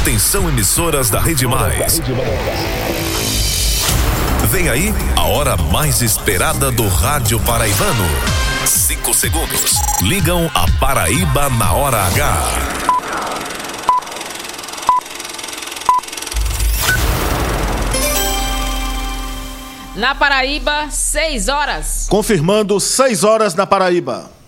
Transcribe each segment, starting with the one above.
Atenção emissoras da Rede Mais. Vem aí a hora mais esperada do rádio paraibano. Cinco segundos. Ligam a Paraíba na hora H. Na Paraíba, 6 horas. Confirmando 6 horas na Paraíba.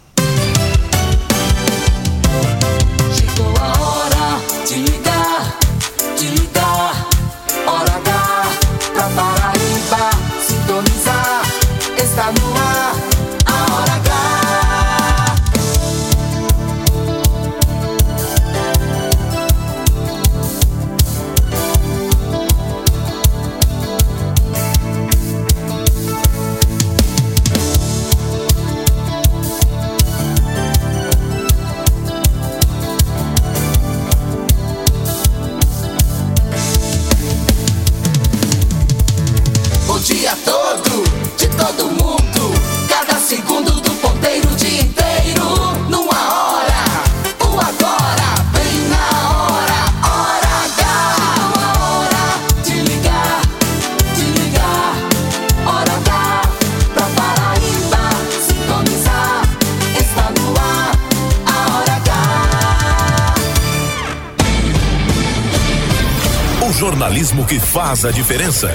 Jornalismo que faz a diferença.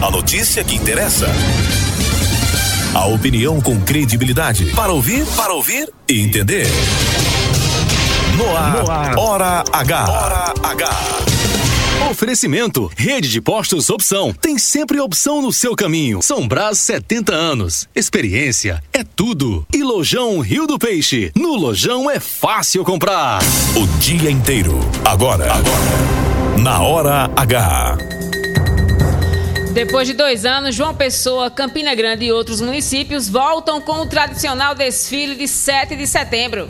A notícia que interessa. A opinião com credibilidade. Para ouvir, para ouvir e entender. No ar, Hora H. Hora H. Oferecimento, rede de postos opção. Tem sempre opção no seu caminho. São Brás 70 anos. Experiência é tudo. E Lojão Rio do Peixe. No Lojão é fácil comprar. O dia inteiro. Agora. Agora. Na Hora H. Depois de dois anos, João Pessoa, Campina Grande e outros municípios voltam com o tradicional desfile de 7 de setembro.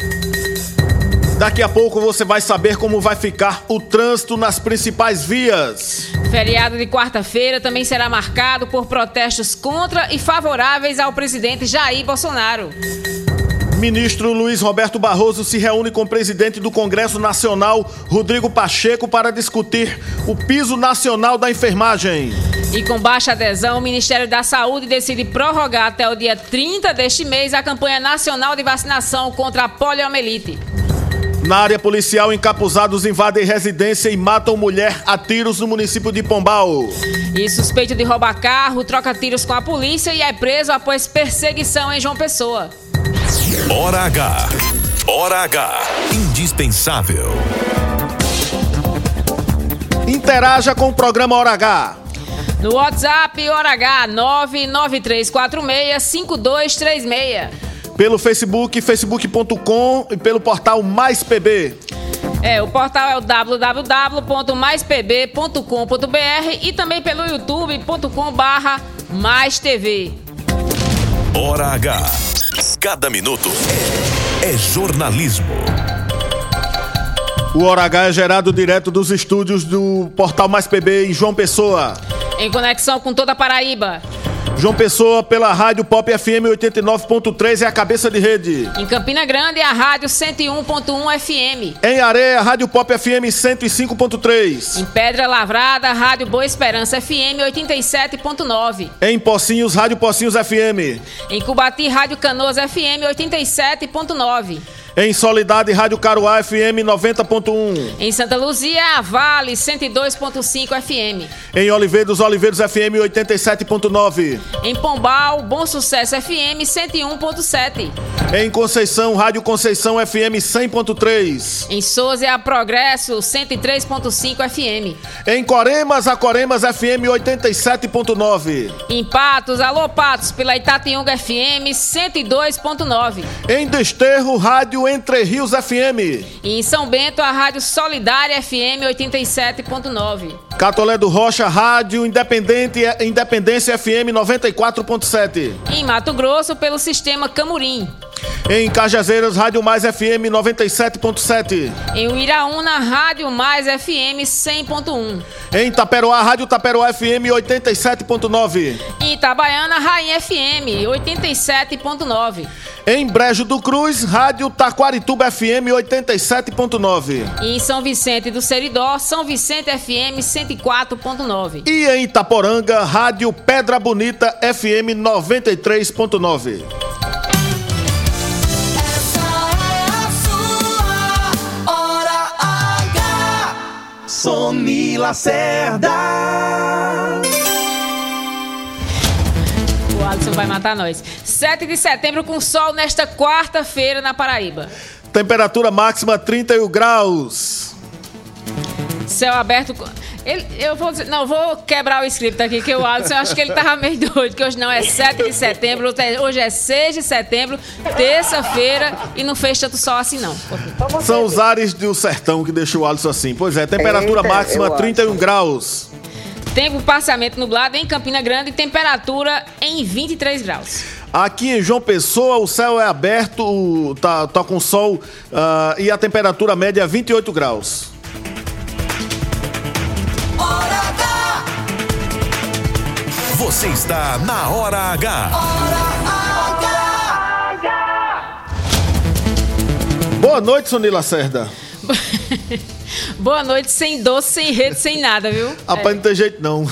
Daqui a pouco você vai saber como vai ficar o trânsito nas principais vias. Feriado de quarta-feira também será marcado por protestos contra e favoráveis ao presidente Jair Bolsonaro. Ministro Luiz Roberto Barroso se reúne com o presidente do Congresso Nacional, Rodrigo Pacheco, para discutir o piso nacional da enfermagem. E com baixa adesão, o Ministério da Saúde decide prorrogar até o dia 30 deste mês a campanha nacional de vacinação contra a poliomielite. Na área policial, encapuzados invadem residência e matam mulher a tiros no município de Pombal. E suspeito de roubar carro, troca tiros com a polícia e é preso após perseguição em João Pessoa. Hora H. Hora H. Indispensável. Interaja com o programa Hora H. No WhatsApp, Hora H, 993465236. Pelo Facebook, facebook.com e pelo portal Mais PB. É, o portal é o www.maispb.com.br e também pelo youtube.com barra mais TV. Hora H. Cada minuto é, é jornalismo. O Hora H é gerado direto dos estúdios do portal Mais PB em João Pessoa. Em conexão com toda a Paraíba. João Pessoa pela Rádio Pop FM 89.3 é a cabeça de rede. Em Campina Grande, a Rádio 101.1 FM. Em Areia, Rádio Pop FM 105.3. Em Pedra Lavrada, Rádio Boa Esperança FM 87.9. Em Pocinhos, Rádio Pocinhos FM. Em Cubati, Rádio Canoas FM 87.9. Em Solidade, Rádio Caruá FM 90.1. Em Santa Luzia, Vale 102.5 FM. Em Oliveiros, Oliveiros FM 87.9. Em Pombal, Bom Sucesso FM 101.7. Em Conceição, Rádio Conceição FM 100.3. Em Souza, a Progresso 103.5 FM. Em Coremas, a Coremas FM 87.9. Em Patos, alô Patos, pela Itatiunga FM 102.9. Em Desterro, Rádio Entre Rios FM. E em São Bento, a Rádio Solidária FM 87.9. Catolé do Rocha, Rádio Independente, Independência FM 94.7. Em Mato Grosso, pelo sistema Camurim. Em Cajazeiras, Rádio Mais FM 97.7. Em Uiraúna, Rádio Mais FM 100.1. Em Taperoá, Rádio Taperoá FM 87.9. Em Itabaiana, Rainha FM 87.9. Em Brejo do Cruz, Rádio Taquarituba FM 87.9. E em São Vicente do Seridó, São Vicente FM 104.9. E em Itaporanga, Rádio Pedra Bonita FM 93.9. Sony Lacerda. O Alisson vai matar nós. 7 de setembro com sol nesta quarta-feira na Paraíba. Temperatura máxima 31 graus. Céu aberto. Ele, eu vou dizer, não, vou quebrar o script aqui, que o Alisson, eu acho que ele tava meio doido, que hoje não é 7 de setembro, hoje é 6 de setembro, terça-feira, e não fez tanto sol assim, não. São os ares do sertão que deixou o Alisson assim. Pois é, temperatura Eita, máxima eu 31 graus. Tempo parcialmente nublado em Campina Grande, temperatura em 23 graus. Aqui em João Pessoa, o céu é aberto, tá, tá com sol ah, e a temperatura média é 28 graus. Você está na Hora H. H. Boa noite, Sony Lacerda. Boa noite, sem doce, sem rede, sem nada, viu? Rapaz, não tem jeito não.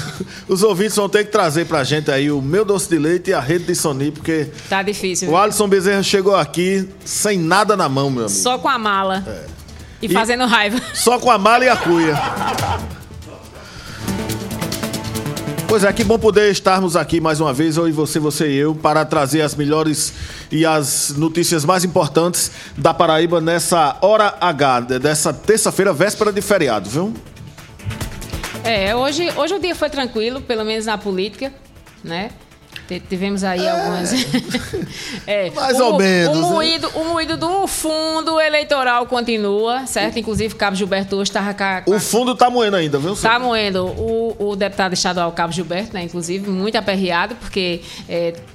Os ouvintes vão ter que trazer pra gente aí o meu doce de leite e a rede de Sony, porque Tá difícil. o viu? Alisson Bezerra chegou aqui sem nada na mão, meu amigo. Só com a mala. E E- fazendo raiva. Só com a mala e a cuia. Pois é, que bom poder estarmos aqui mais uma vez, eu e você, você e eu, para trazer as melhores e as notícias mais importantes da Paraíba nessa hora H, dessa terça-feira, véspera de feriado, viu? É, hoje, hoje o dia foi tranquilo, pelo menos na política, né? Tivemos aí algumas. É, Mais o, ou menos, O né? moído, o moído do fundo eleitoral continua, certo? Inclusive, Cabo Gilberto hoje estava O fundo tá moendo ainda, viu? Tá moendo o, o deputado estadual Cabo Gilberto, né, inclusive, muito aperreado, porque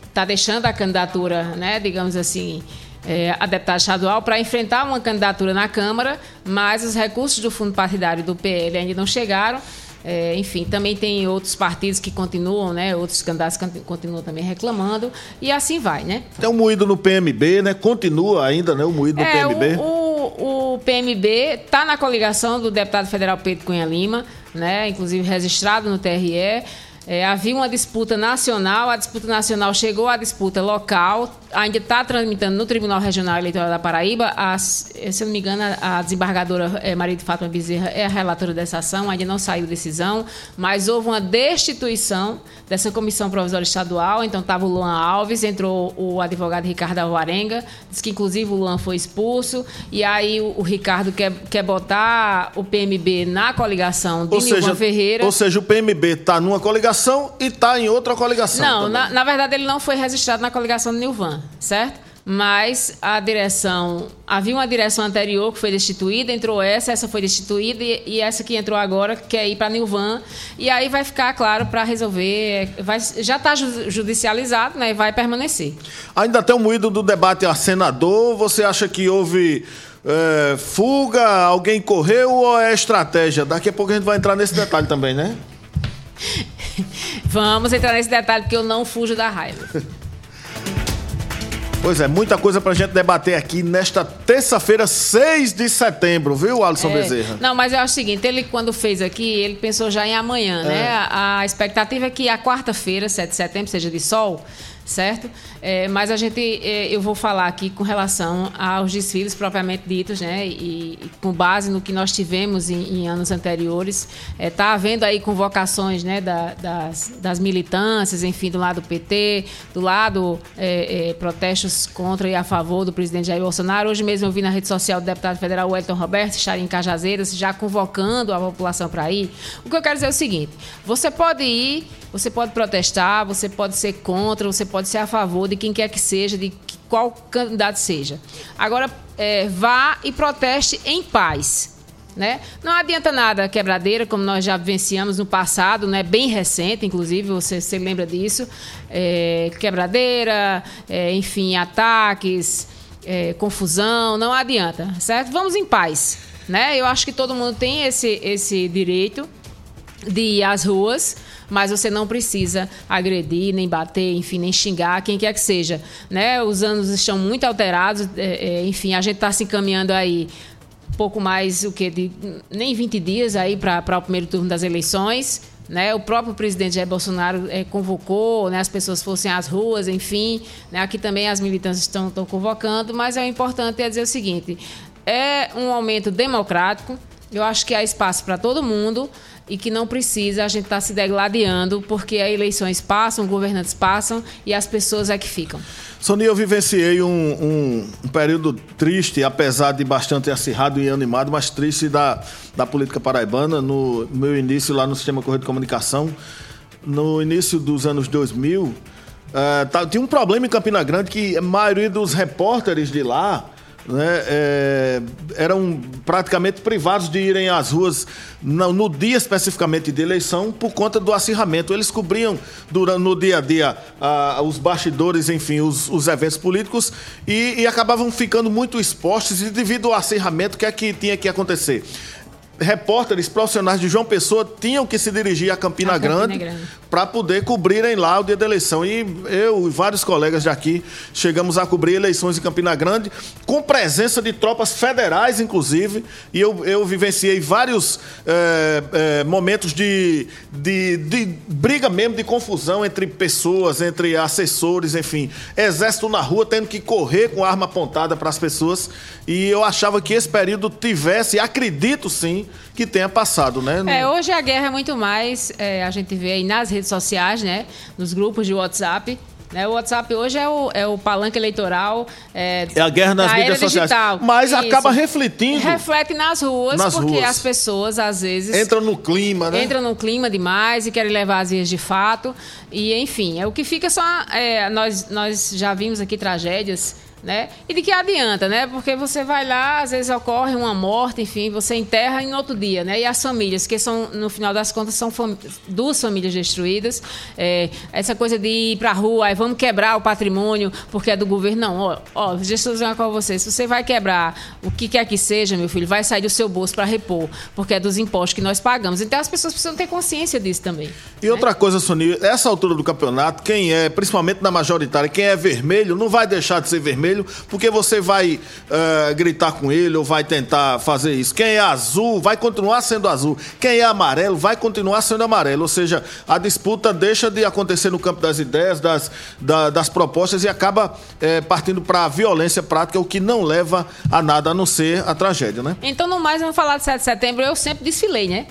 está deixando a candidatura, né, digamos assim, é, a deputada estadual para enfrentar uma candidatura na Câmara, mas os recursos do fundo partidário do PL ainda não chegaram. É, enfim, também tem outros partidos que continuam, né? Outros candidatos continuam também reclamando. E assim vai, né? Tem um moído no PMB, né? Continua ainda, né? O moído no É, PMB. o, o, o PMB está na coligação do deputado federal Pedro Cunha Lima, né? inclusive registrado no TRE. É, havia uma disputa nacional, a disputa nacional chegou à disputa local, ainda está tramitando no Tribunal Regional Eleitoral da Paraíba. A, se eu não me engano, a desembargadora é, Maria de Fátima Bezerra é a relatora dessa ação, ainda não saiu decisão, mas houve uma destituição dessa comissão provisória estadual. Então estava o Luan Alves, entrou o advogado Ricardo Alvarenga, disse que inclusive o Luan foi expulso, e aí o, o Ricardo quer, quer botar o PMB na coligação de Ou Nilvan seja, Ferreira. ou seja, o PMB tá numa coligação e tá em outra coligação. Não, na, na verdade ele não foi registrado na coligação do Nilvan, certo? Mas a direção. Havia uma direção anterior que foi destituída, entrou essa, essa foi destituída, e, e essa que entrou agora quer ir para Nilvan. E aí vai ficar, claro, para resolver. Vai, já está judicializado, né? E vai permanecer. Ainda tem um moído do debate a senador. Você acha que houve é, fuga, alguém correu ou é estratégia? Daqui a pouco a gente vai entrar nesse detalhe também, né? Vamos entrar nesse detalhe, porque eu não fujo da raiva. Pois é, muita coisa pra gente debater aqui nesta terça-feira, 6 de setembro, viu, Alisson É. Bezerra? Não, mas eu acho o seguinte, ele quando fez aqui, ele pensou já em amanhã, né? A, a expectativa é que a quarta-feira, 7 de setembro, seja de sol, certo? É, mas a gente, é, eu vou falar aqui com relação aos desfiles propriamente ditos, né? E, e com base no que nós tivemos em, em anos anteriores, está havendo aí convocações, né? da- das, das militâncias, enfim, do lado do PT, do lado é, é, protestos contra e a favor do presidente Jair Bolsonaro. Hoje mesmo eu vi na rede social do deputado federal Wellington Roberto estar em Cajazeiras, já convocando a população para ir. O que eu quero dizer é o seguinte: você pode ir, você pode protestar, você pode ser contra, você pode ser a favor de quem quer que seja, de qual candidato seja. Agora, é, vá e proteste em paz. Né? Não adianta nada quebradeira, como nós já vivenciamos no passado, né? bem recente, inclusive, você se lembra disso. É, quebradeira, é, enfim, ataques, é, confusão, não adianta, certo? Vamos em paz, né? Eu acho que todo mundo tem esse, esse direito de ir às ruas, mas você não precisa agredir, nem bater, enfim, nem xingar quem quer que seja. Né? Os anos estão muito alterados, é, é, enfim, a gente está se encaminhando aí pouco mais o que de nem 20 dias aí para o primeiro turno das eleições. Né, o próprio presidente Jair Bolsonaro é, convocou, né, as pessoas fossem às ruas, enfim. Né, aqui também as militâncias estão, estão convocando, mas é importante é dizer o seguinte: é um aumento democrático. Eu acho que há espaço para todo mundo e que não precisa a gente estar tá se degladiando, porque as eleições passam, governantes passam e as pessoas é que ficam. Sonia, eu vivenciei um, um, um, período triste, apesar de bastante acirrado e animado, mas triste da, da política paraibana. No meu início lá no Sistema Correio de Comunicação, no início dos anos 2000, uh, tá, tinha um problema em Campina Grande que a maioria dos repórteres de lá né, é, eram praticamente privados de irem às ruas no, no, dia especificamente de eleição por conta do acirramento. Eles cobriam durante, no dia a dia os bastidores, enfim, os, os eventos políticos e, e, acabavam ficando muito expostos e devido ao acirramento, o que é que tinha que acontecer? Repórteres profissionais de João Pessoa tinham que se dirigir a Campina, a Grande, Grande. para poder cobrirem lá o dia da eleição. E eu e vários colegas daqui chegamos a cobrir eleições em Campina Grande, com presença de tropas federais, inclusive. E eu, eu vivenciei vários é, é, momentos de, de, de briga mesmo, de confusão entre pessoas, entre assessores, enfim. Exército na rua tendo que correr com arma apontada para as pessoas. E eu achava que esse período tivesse, acredito sim, que tenha passado, né? É, hoje a guerra é muito mais, é, a gente vê aí nas redes sociais, né? Nos grupos de WhatsApp. Né? O WhatsApp hoje é o, é o palanque eleitoral. É, é a guerra nas mídias sociais. Digital. Mas Isso. acaba refletindo. Reflete nas ruas, nas porque ruas. as pessoas, às vezes. Entram no clima, né? Entram no clima demais e querem levar as vias de fato. E, enfim, é o que fica só. É, nós, nós já vimos aqui tragédias né? E de que adianta, né? Porque você vai lá, às vezes ocorre uma morte, enfim, você enterra em outro dia, né? E as famílias, que são, no final das contas, são fam duas famílias destruídas. É, essa coisa de ir para a rua, aí vamos quebrar o patrimônio porque é do governo. Não, ó, ó deixa eu dizer uma coisa você. Se você vai quebrar o que quer que seja, meu filho, vai sair do seu bolso para repor, porque é dos impostos que nós pagamos. Então as pessoas precisam ter consciência disso também. E né? outra coisa, Sonia, essa altura do campeonato, quem é, principalmente na majoritária, quem é vermelho, não vai deixar de ser vermelho vermelho, porque você vai uh, gritar com ele ou vai tentar fazer isso. Quem é azul vai continuar sendo azul. Quem é amarelo vai continuar sendo amarelo. Ou seja, a disputa deixa de acontecer no campo das ideias, das, da, das propostas e acaba eh, partindo para a violência prática, o que não leva a nada a não ser a tragédia, né? Então, no mais, vamos falar de 7 de setembro. Eu sempre desfilei, né?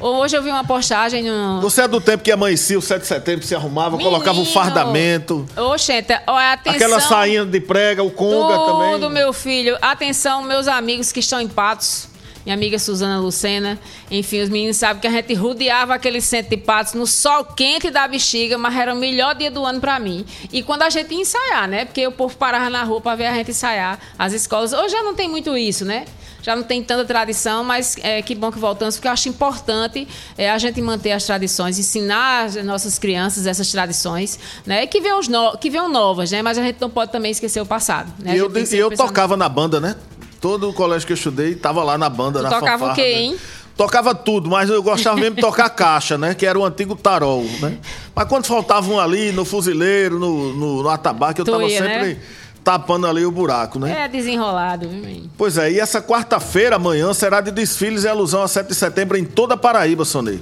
Hoje eu vi uma postagem no. Você é do tempo que amanhecia o 7 de setembro, se arrumava, Menino. colocava o fardamento. Oxente, atenção. Aquela sainha de prega, o conga tudo, também. Tudo, meu filho. Atenção, meus amigos que estão em Patos. Minha amiga Suzana Lucena. Enfim, os meninos sabem que a gente rodeava aquele centro de Patos no sol quente da bexiga, mas era o melhor dia do ano para mim. E quando a gente ia ensaiar, né? Porque o povo parava na rua para ver a gente ensaiar. As escolas. Hoje já não tem muito isso, né? Já não tem tanta tradição, mas é, que bom que voltamos, porque eu acho importante é, a gente manter as tradições, ensinar as nossas crianças essas tradições, né? Que venham, no, que venham novas, né? Mas a gente não pode também esquecer o passado. Né? E eu, eu tocava na banda, né? Todo o colégio que eu estudei estava lá na banda, tu na tocava fanfarra, o quê, hein? Tocava tudo, mas eu gostava mesmo de tocar caixa, né? Que era o antigo tarol, né? Mas quando faltava um ali, no fuzileiro, no, no, no atabaque, eu estava sempre... Né? Tapando ali o buraco, né? É desenrolado, viu, Pois é, e essa quarta-feira, amanhã, será de desfiles em alusão a 7 de setembro em toda a Paraíba, Sonei.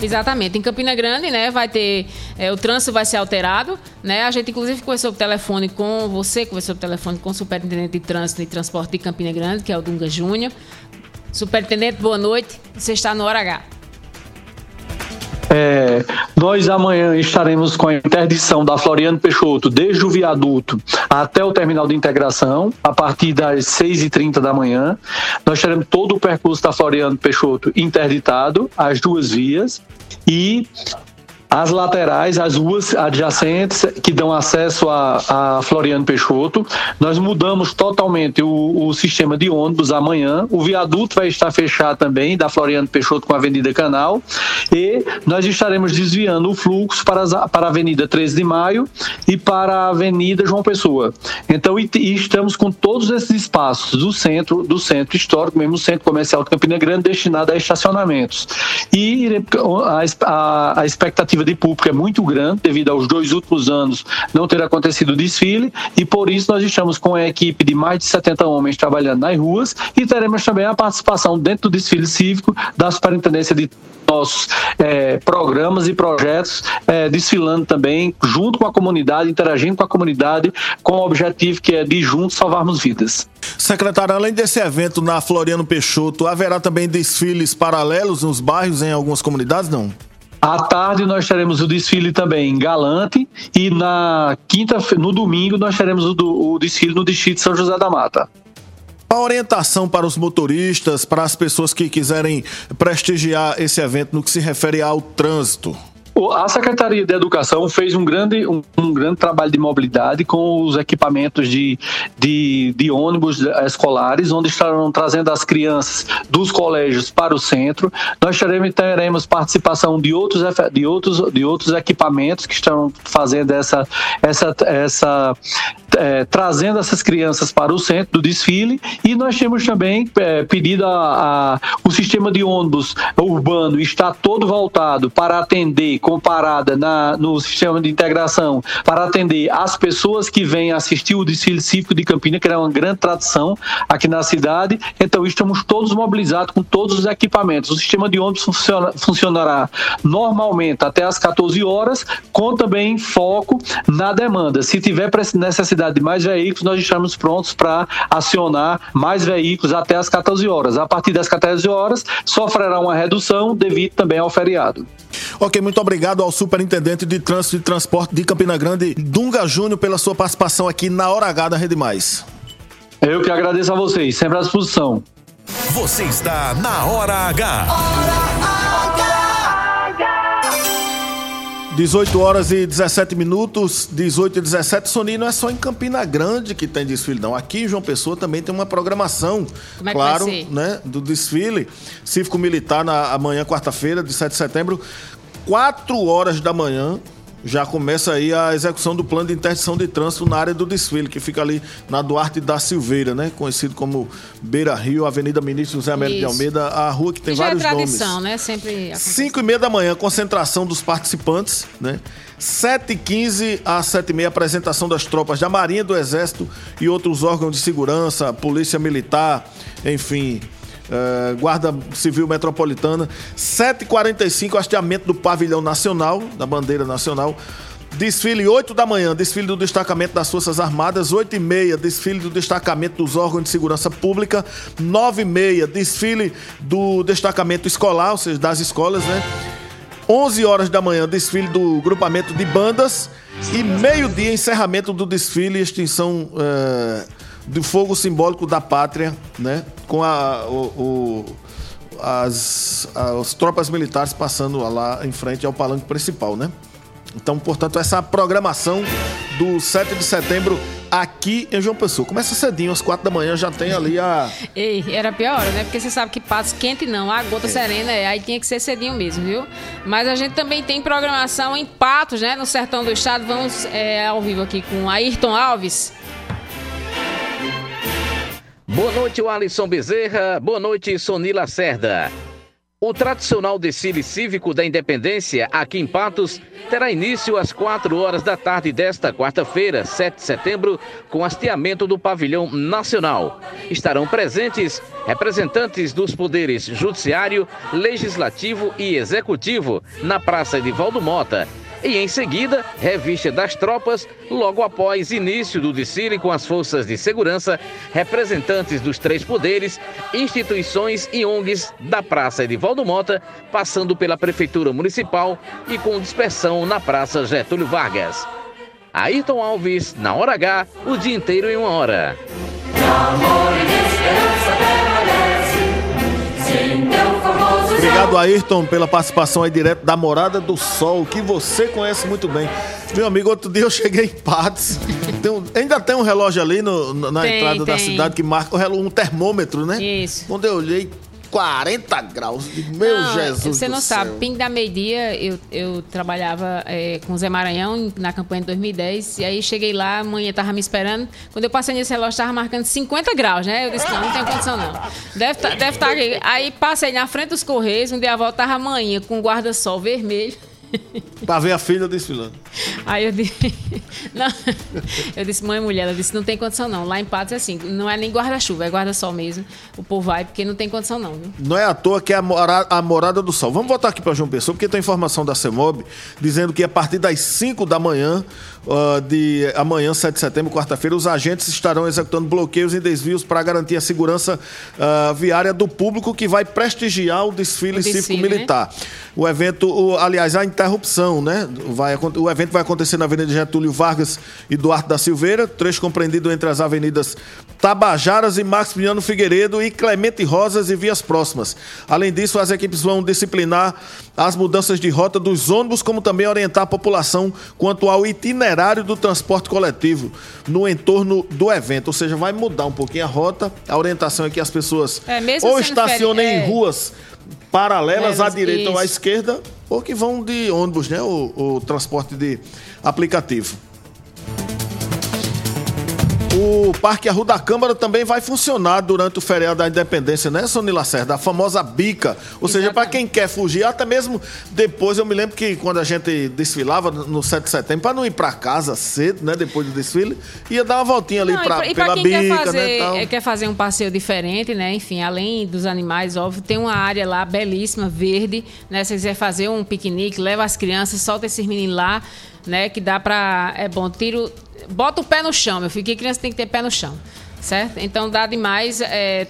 Exatamente. Em Campina Grande, né, vai ter. É, o trânsito vai ser alterado, né? A gente, inclusive, conversou por telefone com você, conversou por telefone com o superintendente de trânsito e transporte de Campina Grande, que é o Dunga Júnior. Superintendente, boa noite. Você está no Hora H. É, nós amanhã estaremos com a interdição da Floriano Peixoto, desde o viaduto até o terminal de integração, a partir das 6h30 da manhã. Nós teremos todo o percurso da Floriano Peixoto interditado, as duas vias, e as laterais, as ruas adjacentes que dão acesso a, a Floriano Peixoto. Nós mudamos totalmente o, o, sistema de ônibus amanhã. O viaduto vai estar fechado também da Floriano Peixoto com a Avenida Canal. E nós estaremos desviando o fluxo para, as, para a Avenida 13 de Maio e para a Avenida João Pessoa. Então, e, e estamos com todos esses espaços do centro, do centro histórico, mesmo centro comercial de Campina Grande, destinado a estacionamentos. E a, a, a expectativa expectativa de público é muito grande devido aos dois últimos anos não ter acontecido desfile e por isso nós estamos com a equipe de mais de 70 homens trabalhando nas ruas e teremos também a participação dentro do desfile cívico da Superintendência de nossos é, programas e projetos é, desfilando também junto com a comunidade, interagindo com a comunidade com o objetivo que é de juntos salvarmos vidas. Secretário, além desse evento na Floriano Peixoto, haverá também desfiles paralelos nos bairros em algumas comunidades, não? À tarde nós teremos o desfile também em Galante e na quinta, no domingo nós teremos o, o desfile no distrito de São José da Mata. A orientação para os motoristas, para as pessoas que quiserem prestigiar esse evento no que se refere ao trânsito. A Secretaria de Educação fez um grande, um, um, grande trabalho de mobilidade com os equipamentos de, de, de ônibus escolares, onde estarão trazendo as crianças dos colégios para o centro. Nós teremos, teremos participação de outros, de, outros, de outros equipamentos que estão fazendo essa, essa, essa é, trazendo essas crianças para o centro do desfile e nós temos também é, pedido a, a, o sistema de ônibus urbano está todo voltado para atender comparada na, no sistema de integração para atender as pessoas que vêm assistir o desfile cívico de Campinas, que é uma grande tradição aqui na cidade. Então, estamos todos mobilizados com todos os equipamentos. O sistema de ônibus funciona, funcionará normalmente até as 14 horas, com também foco na demanda. Se tiver necessidade de mais veículos, nós estamos prontos para acionar mais veículos até as 14 horas. A partir das 14 horas, sofrerá uma redução devido também ao feriado. Ok, muito obrigado ao Superintendente de Trânsito e Transporte de Campina Grande, Dunga Júnior, pela sua participação aqui na Hora H da Rede Mais. Eu que agradeço a vocês, sempre à disposição. Você está na Hora H. Hora H. 18 horas e 17 minutos, 18 e 17. Soninho, não é só em Campina Grande que tem desfile, não. Aqui em João Pessoa também tem uma programação, Como é claro, né, do desfile cívico-militar na amanhã, quarta-feira, de 7 de setembro, 4 horas da manhã já começa aí a execução do plano de interdição de trânsito na área do desfile, que fica ali na Duarte da Silveira, né? Conhecido como Beira Rio, Avenida Ministro José Américo de Almeida, a rua que tem que vários já é tradição, nomes. né? Sempre. Cinco e meia da manhã, concentração dos participantes, né? 7h15 às 7h30, apresentação das tropas da Marinha, do Exército e outros órgãos de segurança, Polícia Militar, enfim, Uh, Guarda Civil Metropolitana, 7h45, hasteamento do Pavilhão Nacional, da Bandeira Nacional. Desfile 8 da manhã, desfile do destacamento das Forças Armadas, 8 e meia, desfile do destacamento dos órgãos de segurança pública, 9 e meia, desfile do destacamento escolar, ou seja, das escolas, né? 11 horas da manhã, desfile do grupamento de bandas e meio-dia, encerramento do desfile e extinção uh, do fogo simbólico da pátria, né? Com a, o, o, as, as tropas militares passando lá em frente ao palanque principal, né? Então, portanto, essa programação do 7 de setembro aqui em João Pessoa. Começa cedinho, às 4 da manhã já tem ali a. Ei, era pior, né? Porque você sabe que passo quente não, a gota é. serena é, aí tinha que ser cedinho mesmo, viu? Mas a gente também tem programação em Patos, né? No sertão do estado. Vamos é, ao vivo aqui com Ayrton Alves. Boa noite, Alisson Bezerra. Boa noite, Sonila Cerda. O tradicional desfile cívico da Independência, aqui em Patos, terá início às 4 horas da tarde desta quarta-feira, 7 de setembro, com hasteamento do Pavilhão Nacional. Estarão presentes representantes dos poderes Judiciário, Legislativo e Executivo na Praça de Valdo Mota e em seguida, revista das tropas, logo após início do desfile com as forças de segurança, representantes dos três poderes, instituições e ONGs da Praça Edivaldo Mota, passando pela Prefeitura Municipal e com dispersão na Praça Getúlio Vargas. Ayrton Alves, na hora H, o dia inteiro em uma hora. Obrigado Ayrton, pela participação aí direto da Morada do Sol, que você conhece muito bem. Meu amigo, outro dia eu cheguei em Patos. Tem um- ainda tem um relógio ali no- na Tem, entrada da tem. cidade que marca um termômetro, né? Isso. Quando eu olhei, 40 graus. Meu Não, Jesus. Você não sabe, céu. ping da meio-dia, eu, eu trabalhava é, com o Zé Maranhão na campanha de 2010. E aí cheguei lá, a manhã tava me esperando. Quando eu passei nesse relógio, tava marcando 50 graus, né? Eu disse, não, não tem condição não. Deve estar deve tá aqui. Aí passei na frente dos Correios, onde a volta tava a manhã com guarda-sol vermelho. Pra ver a filha desfilando. Aí eu disse, não, eu disse, mãe mulher, ela disse, não tem condição não. Lá em Patos é assim, não é nem guarda-chuva, é guarda-sol mesmo. O povo vai porque não tem condição não, viu? Não é à toa que é a, mora- a morada do sol. Vamos voltar aqui para João Pessoa, porque tem informação da CEMOB dizendo que a partir das 5 da manhã, ah, de amanhã, 7 de setembro, quarta-feira, os agentes estarão executando bloqueios e desvios para garantir a segurança ah, viária do público que vai prestigiar o desfile, desfile, cívico-militar. O evento, o- aliás, a interrupção, né? Vai, o evento vai acontecer na Avenida Getúlio Vargas e Duarte da Silveira, trecho compreendido entre as avenidas Tabajaras e Maximiliano Figueiredo e Clemente Rosas e vias próximas. Além disso, as equipes vão disciplinar as mudanças de rota dos ônibus, como também orientar a população quanto ao itinerário do transporte coletivo no entorno do evento. Ou seja, vai mudar um pouquinho a rota. A orientação é que as pessoas É, ou estacionem feri- em é. ruas paralelas à direita ou à isso. esquerda, ou que vão de ônibus, né? O, o transporte de aplicativo. O Parque Arru da Câmara também vai funcionar durante o feriado da Independência, né, Sony Lacerda? A famosa bica. Ou seja, para Exatamente. quem quer fugir, até mesmo depois, eu me lembro que quando a gente desfilava no 7 de setembro, para não ir para casa cedo, né, depois do desfile, ia dar uma voltinha ali Não, e pra, pra- e pra pela quem bica, quer né? fazer, tal. é, quer fazer um passeio diferente, né? Enfim, além dos animais, óbvio, tem uma área lá belíssima, verde, né? Se quiser fazer um piquenique, leva as crianças, solta esses meninos lá, né? Que dá pra. É bom, tiro. Bota o pé no chão, meu filho, que criança tem que ter pé no chão, certo? Então dá demais. É,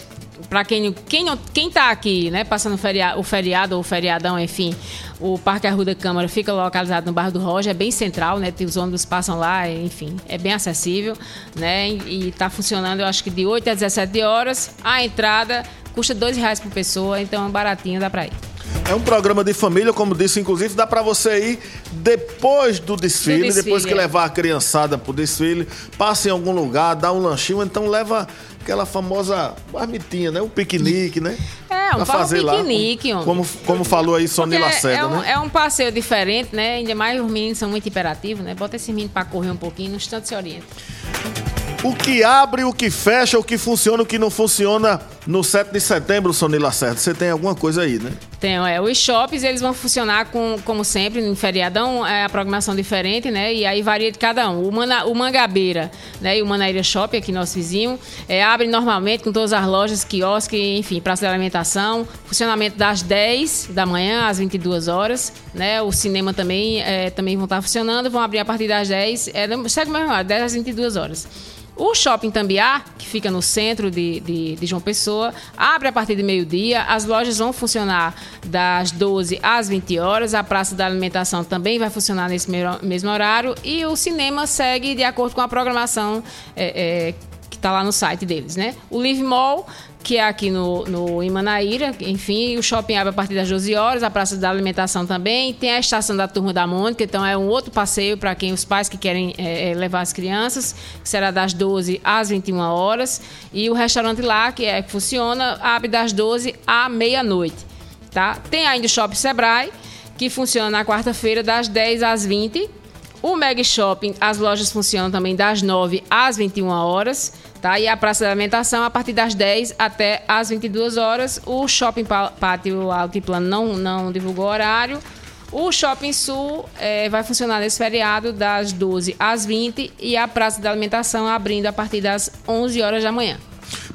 para quem, quem, quem tá aqui, né, passando o feriado, o feriado ou feriadão, enfim, o Parque Arruda Câmara fica localizado no bairro do Roja, é bem central, né, os ônibus passam lá, enfim, é bem acessível, né, e está funcionando, eu acho que de 8 a 17 horas, a entrada custa 2 reais por pessoa, então é baratinho, dá para ir. É um programa de família, como disse, inclusive, dá para você ir depois do desfile, Do desfile, depois que é. levar a criançada pro desfile, passa em algum lugar, dá um lanchinho, então leva aquela famosa marmitinha, né? O piquenique, né? É, um fazer lá, piquenique, como, homem. como, como falou aí Sony Lacerda, é, um, né? é um passeio diferente, né? Ainda mais os meninos são muito imperativos, né? Bota esse menino para correr um pouquinho, no instante se orienta. O que abre, o que fecha, o que funciona, o que não funciona no 7 de setembro, Sony Lacerda. Você tem alguma coisa aí, né? Tem, é, os shops, eles vão funcionar com, como sempre, no feriadão, é a programação diferente, né? E aí varia de cada um. O, Mana, o Mangabeira, né? E o Manaíra Shopping, aqui nosso vizinho, é, abre normalmente com todas as lojas, quiosque, enfim, praça de alimentação. Funcionamento das 10 da manhã às 22 horas, né? O cinema também, é, também vão estar funcionando, vão abrir a partir das 10, é, segue mais hora, 10 às 22 horas. O Shopping Tambiá, que fica no centro de, de, de João Pessoa, abre a partir de meio-dia. As lojas vão funcionar das 12 às 20 horas. A Praça da Alimentação também vai funcionar nesse mesmo horário. E o cinema segue de acordo com a programação é, é, que está lá no site deles, né? O Live Mall, que é aqui no, no enfim, o shopping abre a partir das 12 horas, a Praça da Alimentação também, tem a estação da Turma da Mônica, então é um outro passeio para quem os pais que querem é, é, levar as crianças, que será das 12 às 21 horas, e o restaurante lá, que é que funciona, abre das 12 à meia-noite, tá? Tem ainda o Shopping Sebrae, que funciona na quarta-feira das 10 às 20 o Meg Shopping, as lojas funcionam também das 9 às 21 horas, tá? E a Praça da Alimentação a partir das 10 até às 22 horas. O Shopping Pá- Pátio Altiplano não, não divulgou horário. O Shopping Sul eh, vai funcionar nesse feriado das 12 às 20 e a Praça da Alimentação abrindo a partir das 11 horas da manhã.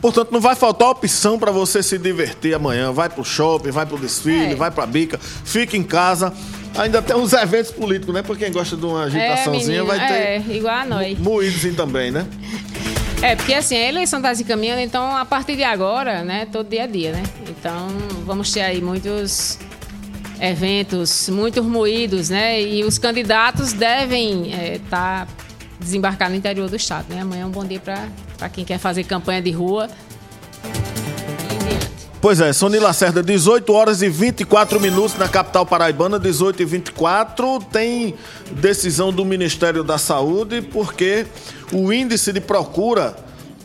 Portanto, não vai faltar opção para você se divertir amanhã. Vai pro shopping, vai pro desfile, É. vai pra bica, fica em casa. Ainda tem uns eventos políticos, né? Pra quem gosta de uma agitaçãozinha, menino, vai ter é, igual a nós. moídozinho também, né? É, porque assim, a eleição está se encaminhando, então a partir de agora, né, todo dia a dia, né? Então vamos ter aí muitos eventos, muitos moídos, né? E os candidatos devem estar desembarcar no interior do estado, né? Amanhã é um bom dia para quem quer fazer campanha de rua. Pois é, Sony Lacerda, 18 horas e 24 minutos na capital paraibana, 18 e 24. Tem decisão do Ministério da Saúde, porque o índice de procura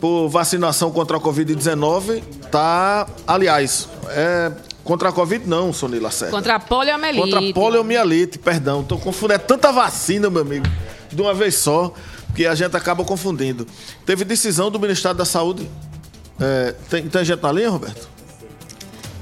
por vacinação contra a Covid-19 tá. Aliás, é. Contra a Covid, não, Sony Lacerda. Contra a poliomielite. Contra a poliomielite, perdão. Tô confundindo. É tanta vacina, meu amigo, de uma vez só, que a gente acaba confundindo. Teve decisão do Ministério da Saúde. É, tem, tem gente na linha, Roberto?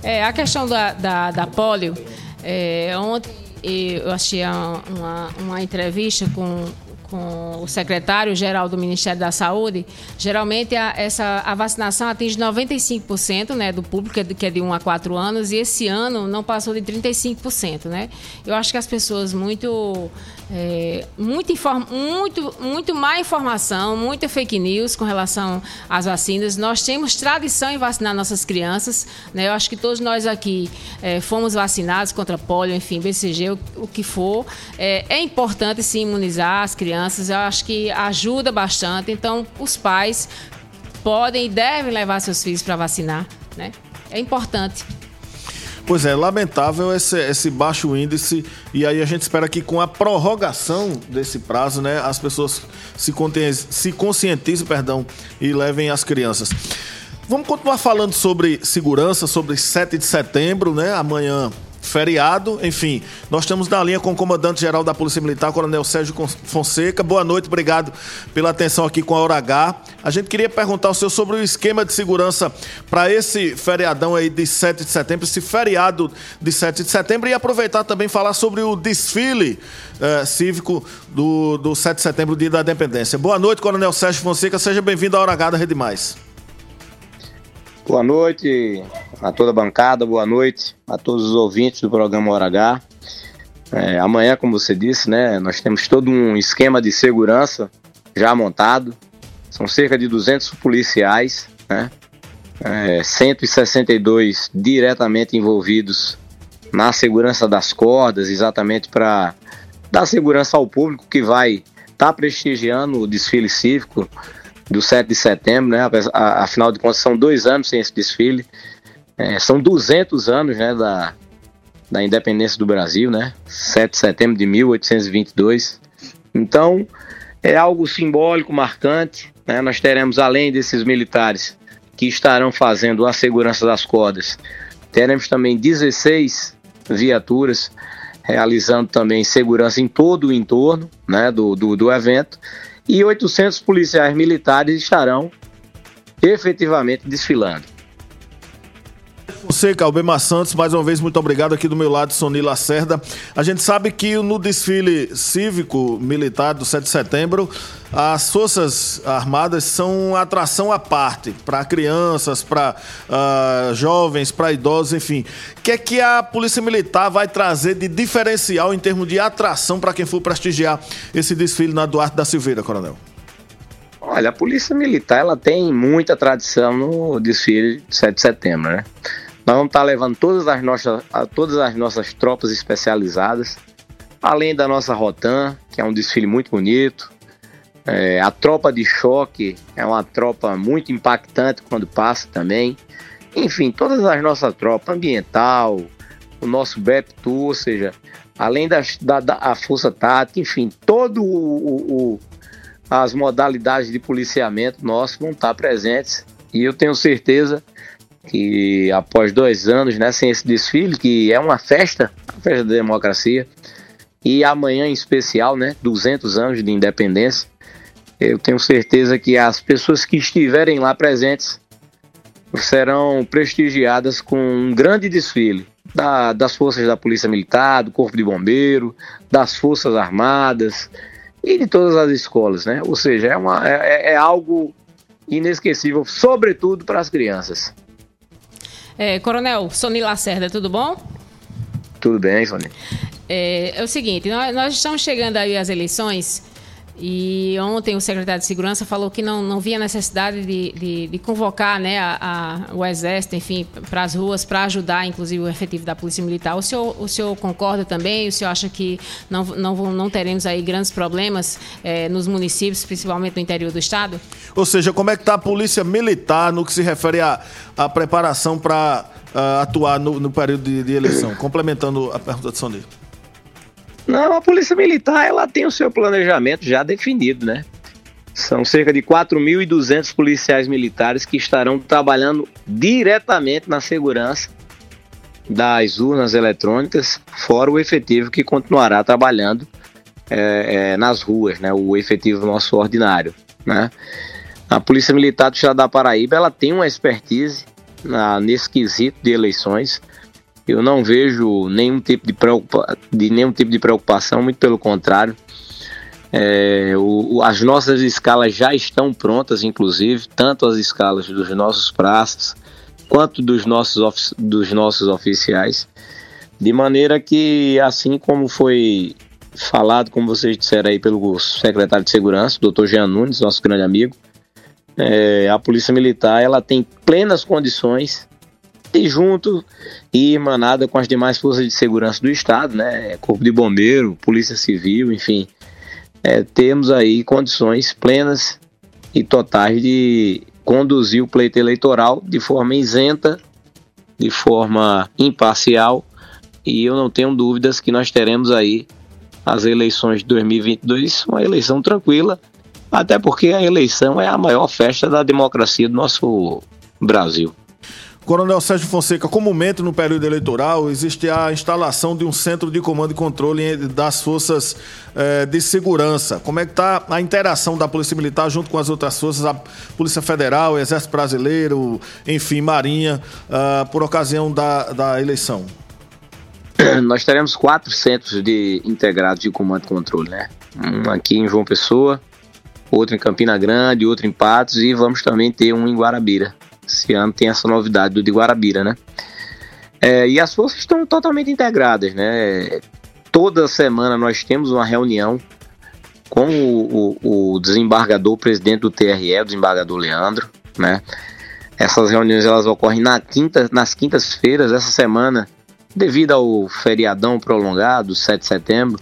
É, a questão da, da, da polio, é, ontem eu achei uma, uma entrevista com, com o secretário-geral do Ministério da Saúde, geralmente a, essa, a vacinação atinge 95% né, do público, que é de, que é de 1 a 4 anos, e esse ano não passou de 35%. Né? Eu acho que as pessoas muito é, muito, muito, muito má informação, muita fake news com relação às vacinas. Nós temos tradição em vacinar nossas crianças. Né? Eu acho que todos nós aqui é, fomos vacinados contra polio, enfim, BCG, o, o que for. É, é, importante se imunizar as crianças. Eu acho que ajuda bastante. Então, os pais podem e devem levar seus filhos para vacinar. Né? É importante. Pois é, lamentável esse, esse, baixo índice e aí a gente espera que com a prorrogação desse prazo, né, as pessoas se, se conscientizem, perdão, e levem as crianças. Vamos continuar falando sobre segurança, sobre 7 de setembro, né? Amanhã feriado, enfim. Nós estamos na linha com o comandante-geral da Polícia Militar, Coronel Sérgio Fonseca. Boa noite, obrigado pela atenção aqui com a Hora H. A gente queria perguntar ao senhor sobre o esquema de segurança para esse feriadão aí de 7 de setembro, esse feriado de 7 de setembro, e aproveitar também falar sobre o desfile eh, cívico do, do 7 de setembro, dia da independência. Boa noite, Coronel Sérgio Fonseca. Seja bem-vindo à Hora H da Rede Mais. Boa noite a toda a bancada, boa noite a todos os ouvintes do programa Hora H. É, amanhã, como você disse, né, nós temos todo um esquema de segurança já montado. São cerca de 200 policiais, né, é, 162 diretamente envolvidos na segurança das cordas, exatamente para dar segurança ao público que vai estar tá prestigiando o desfile cívico do 7 de setembro, né? Afinal de contas, são dois anos sem esse desfile. É, são 200 anos né, da, da independência do Brasil, né? 7 de setembro de 1822. Então, é algo simbólico, marcante. Né? Nós teremos, além desses militares que estarão fazendo a segurança das cordas, teremos também 16 viaturas realizando também segurança em todo o entorno né, do, do, do evento e 800 policiais militares estarão efetivamente desfilando. Você, Calbema Santos, mais uma vez, muito obrigado aqui do meu lado, Soni Lacerda. A gente sabe que no desfile cívico militar do 7 de setembro, as Forças Armadas são uma atração à parte para crianças, para uh, ah, jovens, para idosos, enfim. O que é que a Polícia Militar vai trazer de diferencial em termos de atração para quem for prestigiar esse desfile na Duarte da Silveira, Coronel? Olha, a Polícia Militar ela tem muita tradição no desfile de 7 de setembro, né? Nós vamos estar levando todas as nossas, todas as nossas tropas especializadas, além da nossa Rotan, que é um desfile muito bonito. É, a tropa de choque é uma tropa muito impactante quando passa também. Enfim, todas as nossas tropas, ambiental, o nosso BEP-TU, ou seja, além da, da força tática, enfim, todo o, o, as modalidades de policiamento nosso vão estar presentes. E eu tenho certeza que após dois anos, né, sem esse desfile, que é uma festa, uma festa da democracia, e amanhã em especial, né, 200 anos de independência, eu tenho certeza que as pessoas que estiverem lá presentes serão prestigiadas com um grande desfile da, das forças da Polícia Militar, do Corpo de Bombeiro, das Forças Armadas e de todas as escolas, né? Ou seja, é, uma, é, é algo inesquecível, sobretudo para as crianças. É, Coronel Sony Lacerda, tudo bom? Tudo bem, Sony. É, é o seguinte, nós, nós, estamos chegando aí às eleições e ontem o secretário de Segurança falou que não, não via necessidade de, de, de convocar né, a, a, o Exército, enfim, para as ruas, para ajudar, inclusive, o efetivo da Polícia Militar. O senhor, o senhor concorda também? O senhor acha que não, não, não teremos aí grandes problemas é, nos municípios, principalmente no interior do Estado? Ou seja, como é que está a Polícia Militar no que se refere à, à preparação para uh, atuar no, no período de, de, eleição? Complementando a pergunta de Sonia. Não, a Polícia Militar ela tem o seu planejamento já definido, né? São cerca de 4.200 policiais militares que estarão trabalhando diretamente na segurança das urnas eletrônicas, fora o efetivo que continuará trabalhando é, é, nas ruas, né? O efetivo nosso ordinário, né? A Polícia Militar do Estado da Paraíba ela tem uma expertise na, nesse quesito de eleições. Eu não vejo nenhum tipo de, preocupa, de nenhum tipo de preocupação, muito pelo contrário. É, o, as nossas escalas já estão prontas, inclusive, tanto as escalas dos nossos praças quanto dos nossos, dos nossos oficiais, de maneira que, assim como foi falado, como vocês disseram aí pelo secretário de Segurança, doutor Jean Nunes, nosso grande amigo, é, a Polícia Militar ela tem plenas condições de junto e irmanada com as demais forças de segurança do Estado, né, Corpo de Bombeiro, Polícia Civil, enfim, é, temos aí condições plenas e totais de conduzir o pleito eleitoral de forma isenta, de forma imparcial, e eu não tenho dúvidas que nós teremos aí as eleições de 2022 uma eleição tranquila, até porque a eleição é a maior festa da democracia do nosso Brasil. Coronel Sérgio Fonseca, comumente no período eleitoral existe a instalação de um centro de comando e controle das forças eh, de segurança. Como é que está a interação da Polícia Militar junto com as outras forças, a Polícia Federal, Exército Brasileiro, enfim, Marinha, uh, por ocasião da, da eleição? Nós teremos quatro centros de integrados de comando e controle, né? Um aqui em João Pessoa, outro em Campina Grande, outro em Patos e vamos também ter um em Guarabira. Esse ano tem essa novidade do de Guarabira, né? É, e as forças estão totalmente integradas, né? Toda semana nós temos uma reunião com o, o, o desembargador, o presidente do TRE, o desembargador Leandro, né? Essas reuniões elas ocorrem na quinta, nas quintas-feiras. Essa semana, devido ao feriadão prolongado, 7 de setembro,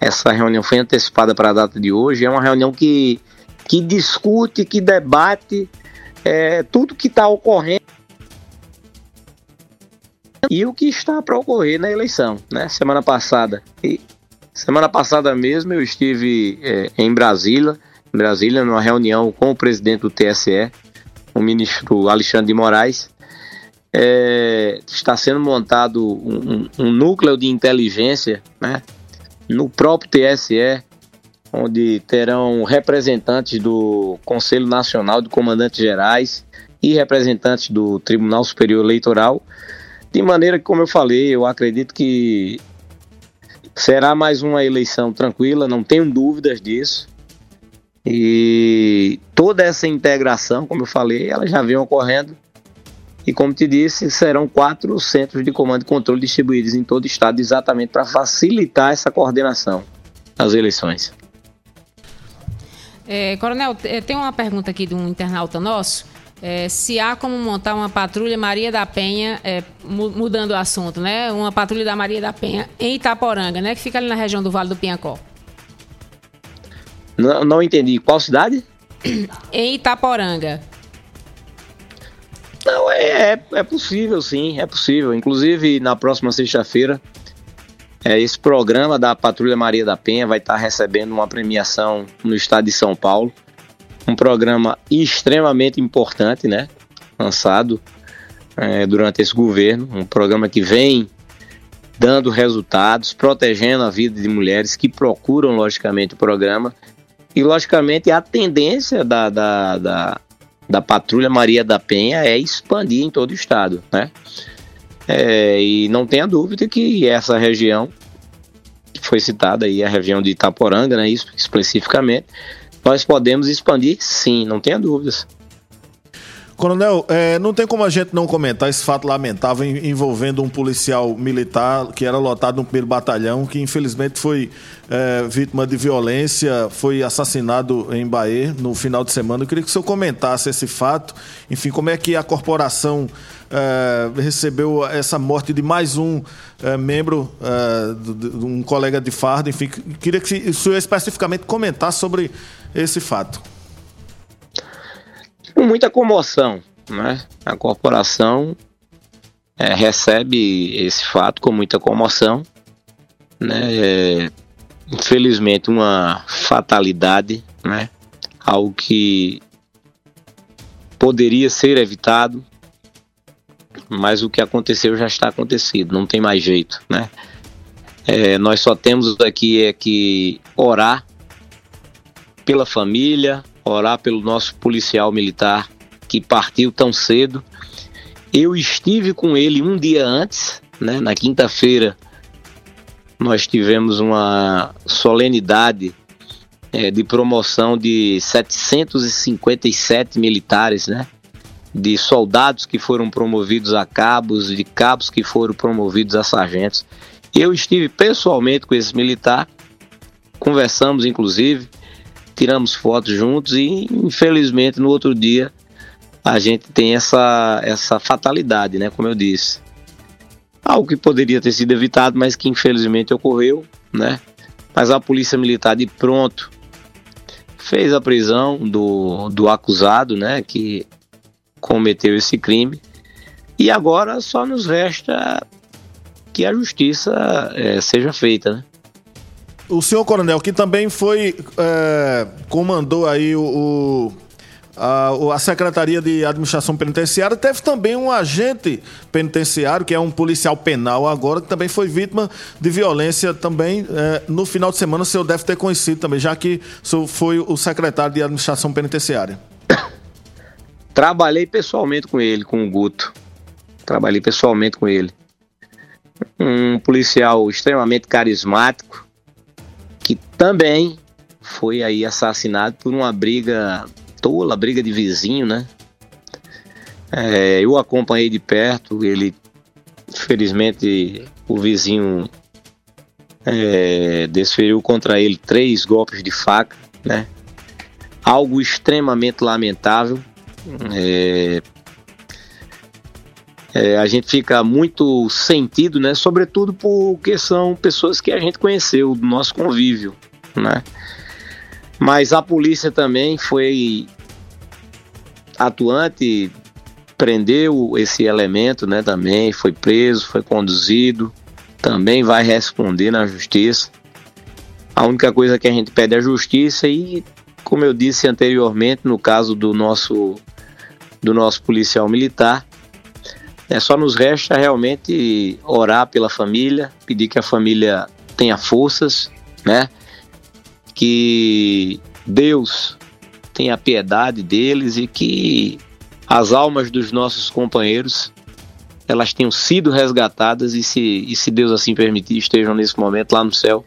essa reunião foi antecipada para a data de hoje. É uma reunião que, que discute, que debate é, tudo que está ocorrendo e o que está para ocorrer na eleição, né? Semana passada e semana passada mesmo eu estive é, em Brasília, em Brasília numa reunião com o presidente do TSE, o ministro Alexandre de Moraes. É, está sendo montado um, um, núcleo de inteligência, né? No próprio TSE onde terão representantes do Conselho Nacional de Comandantes Gerais e representantes do Tribunal Superior Eleitoral, de maneira que, como eu falei, eu acredito que será mais uma eleição tranquila, não tenho dúvidas disso. E toda essa integração, como eu falei, ela já vem ocorrendo. E como te disse, serão quatro centros de comando e controle distribuídos em todo o estado, exatamente para facilitar essa coordenação nas eleições. É, Coronel, é, tem uma pergunta aqui de um internauta nosso. É, se há como montar uma patrulha Maria da Penha, é, mudando o assunto, né? Uma patrulha da Maria da Penha em Itaporanga, né? Que fica ali na região do Vale do Pinhacó. Não, não entendi. Qual cidade? Em Itaporanga. Não, é, é, é possível, sim, é possível. Inclusive, na próxima sexta-feira, é, esse programa da Patrulha Maria da Penha vai estar recebendo uma premiação no estado de São Paulo. Um programa extremamente importante, né? Lançado é, durante esse governo. Um programa que vem dando resultados, protegendo a vida de mulheres que procuram, logicamente, o programa. E, logicamente, a tendência da, da, da, da Patrulha Maria da Penha é expandir em todo o estado, né? É, e não tenha dúvida que essa região que foi citada aí, a região de Itaporanga, né, isso especificamente, nós podemos expandir sim, não tenha dúvidas. Coronel, é, não tem como a gente não comentar esse fato lamentável envolvendo um policial militar que era lotado no primeiro batalhão, que infelizmente foi é, vítima de violência, foi assassinado em Bahia no final de semana. Eu queria que o senhor comentasse esse fato. Enfim, como é que a corporação é, recebeu essa morte de mais um é, membro, é, de, um colega de farda. Enfim, queria que o senhor especificamente comentasse sobre esse fato com muita comoção, né? A corporação é, recebe esse fato com muita comoção, né? É, infelizmente uma fatalidade, né? Algo que poderia ser evitado, mas o que aconteceu já está acontecido, não tem mais jeito, né? É, nós só temos aqui é que orar pela família, orar pelo nosso policial militar que partiu tão cedo. Eu estive com ele um dia antes, né, na quinta-feira, nós tivemos uma solenidade é, de promoção de 757 militares, né? De soldados que foram promovidos a cabos, de cabos que foram promovidos a sargentos. Eu estive pessoalmente com esse militar, conversamos inclusive, tiramos fotos juntos e infelizmente no outro dia a gente tem essa, essa fatalidade, né? Como eu disse. Algo que poderia ter sido evitado, mas que infelizmente ocorreu, né? Mas a polícia militar de pronto fez a prisão do, do acusado, né? Que cometeu esse crime. E agora só nos resta que a justiça é, seja feita, né? O senhor coronel, que também foi, é, comandou aí o, a, a, Secretaria de Administração Penitenciária, teve também um agente penitenciário, que é um policial penal agora, que também foi vítima de violência também. É, no final de semana o senhor deve ter conhecido também, já que o senhor foi o secretário de Administração Penitenciária. Trabalhei pessoalmente com ele, com o Guto. Trabalhei pessoalmente com ele. Um policial extremamente carismático, que também foi aí assassinado por uma briga tola, briga de vizinho, né? É, eu acompanhei de perto, ele, felizmente, o vizinho é, desferiu contra ele três golpes de faca, né? Algo extremamente lamentável. É, é, a gente fica muito sentido, né? Sobretudo porque são pessoas que a gente conheceu do nosso convívio, né? Mas a polícia também foi atuante, prendeu esse elemento, né? Também foi preso, foi conduzido, também vai responder na justiça. A única coisa que a gente pede é a justiça e, como eu disse anteriormente, no caso do nosso do nosso policial militar, é, só nos resta realmente orar pela família, pedir que a família tenha forças, né? Que Deus tenha piedade deles e que as almas dos nossos companheiros elas tenham sido resgatadas e se, e se Deus assim permitir estejam nesse momento lá no céu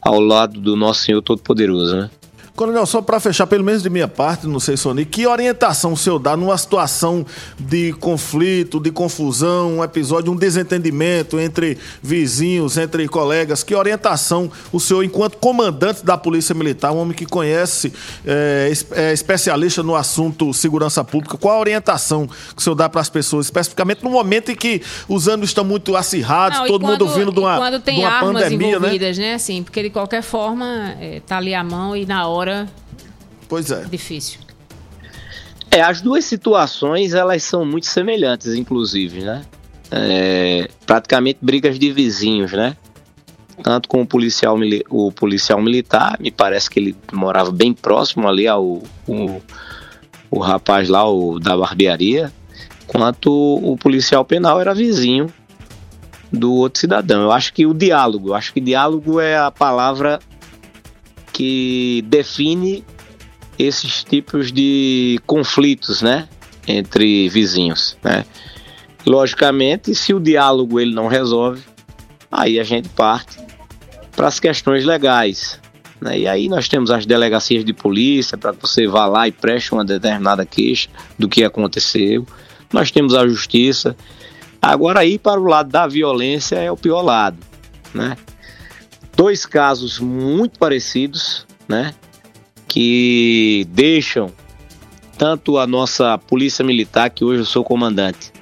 ao lado do nosso Senhor Todo-Poderoso, né? Coronel, só para fechar, pelo menos de minha parte, não sei, Sony, que orientação o senhor dá numa situação de conflito, de confusão, um episódio, um desentendimento entre vizinhos, entre colegas? Que orientação o senhor, enquanto comandante da Polícia Militar, um homem que conhece, é, é especialista no assunto segurança pública, qual a orientação que o senhor dá para as pessoas, especificamente no momento em que os anos estão muito acirrados, não, todo quando, mundo vindo de uma, quando tem de uma armas pandemia, né? envolvidas, né? né? Assim, porque de qualquer forma, é, tá ali a mão e na hora Pois é. Difícil. É, as duas situações elas são muito semelhantes, inclusive, né? É, praticamente brigas de vizinhos, né? Tanto com o policial, o policial militar, me parece que ele morava bem próximo ali ao o, o rapaz lá, o da barbearia, quanto o policial penal era vizinho do outro cidadão. Eu acho que o diálogo, eu acho que diálogo é a palavra que define esses tipos de conflitos, né, entre vizinhos, né? Logicamente, se o diálogo ele não resolve, aí a gente parte para as questões legais, né? E aí nós temos as delegacias de polícia para que você vá lá e preste uma determinada queixa do que aconteceu. Nós temos a justiça. Agora aí para o lado da violência é o pior lado, né? Dois casos muito parecidos, né? Que deixam tanto a nossa Polícia Militar, que hoje eu sou comandante,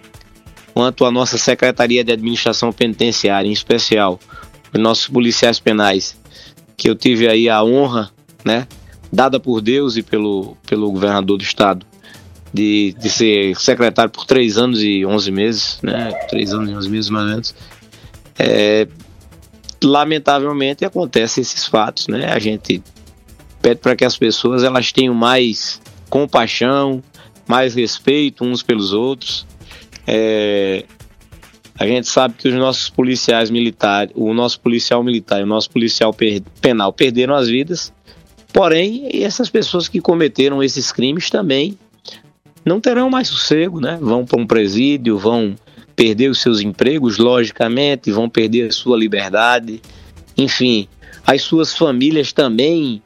quanto a nossa Secretaria de Administração Penitenciária, em especial os nossos policiais penais, que eu tive aí a honra, né, dada por Deus e pelo, pelo governador do estado, de, de ser secretário por três anos e onze meses, né? Três anos e onze meses, mais ou menos. É, lamentavelmente acontecem esses fatos, né? A gente pede para que as pessoas elas tenham mais compaixão, mais respeito uns pelos outros. É, a gente sabe que os nossos policiais militares, o nosso policial militar e o nosso policial per, penal perderam as vidas, porém essas pessoas que cometeram esses crimes também não terão mais sossego, né? Vão para um presídio, vão perder os seus empregos, logicamente, vão perder a sua liberdade, enfim, as suas famílias também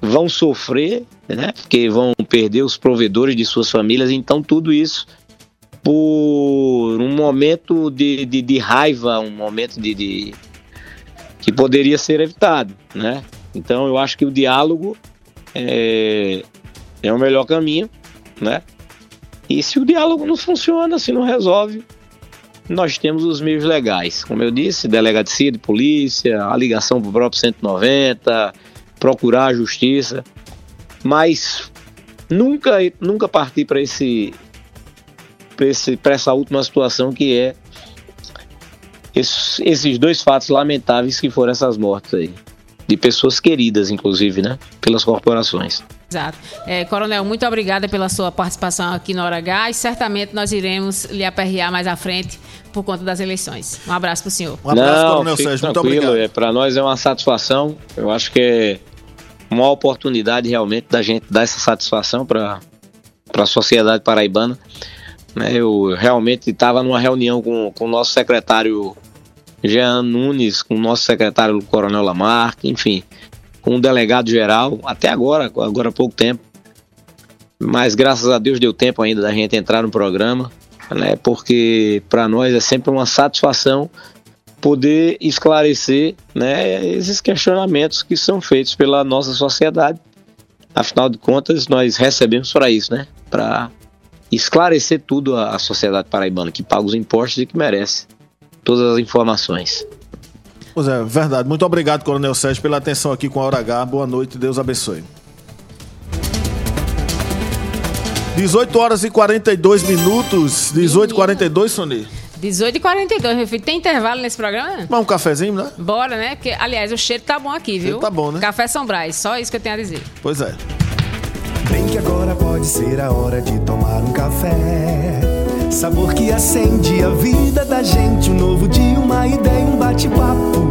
vão sofrer, né? Porque vão perder os provedores de suas famílias, então tudo isso por um momento de, de, de raiva, um momento de, de, que poderia ser evitado, né? Então eu acho que o diálogo é, é o melhor caminho, né? E se o diálogo não funciona, se não resolve, nós temos os meios legais. Como eu disse, delegacia de polícia, a ligação para o próprio 190, procurar a justiça, mas nunca, nunca partir para esse para essa última situação que é esses, esses dois fatos lamentáveis que foram essas mortes aí. De pessoas queridas, inclusive, né? Pelas corporações. Exato. É, Coronel, muito obrigada pela sua participação aqui no Hora H e certamente nós iremos lhe aperrear mais à frente por conta das eleições. Um abraço para o senhor. Um abraço, Não, Coronel Sérgio. Muito obrigado. É, para nós é uma satisfação. Eu acho que é uma oportunidade realmente da gente dar essa satisfação para a sociedade paraibana. Né? Eu realmente estava numa reunião com, com o nosso secretário Jean Nunes, com o nosso secretário Coronel Lamarck, enfim, com o delegado geral, até agora, agora há pouco tempo. Mas graças a Deus deu tempo ainda da gente entrar no programa, né? Porque para nós é sempre uma satisfação poder esclarecer, né, esses questionamentos que são feitos pela nossa sociedade. Afinal de contas, nós recebemos para isso, né? Para esclarecer tudo à sociedade paraibana que paga os impostos e que merece todas as informações. Pois é, verdade. Muito obrigado, Coronel Sérgio, pela atenção aqui com a Hora H. Boa noite, Deus abençoe. 18 horas e 42 minutos. 18 e 42, Sony. 18 e 42, meu filho. Tem intervalo nesse programa? Mas um cafezinho, né? Bora, né? Porque, aliás, o cheiro tá bom aqui, viu? Tá bom, né? Café São Brás, só isso que eu tenho a dizer. Pois é. Bem que agora pode ser a hora de tomar um café. Sabor que acende a vida da gente. Um novo dia, uma ideia, um bate-papo.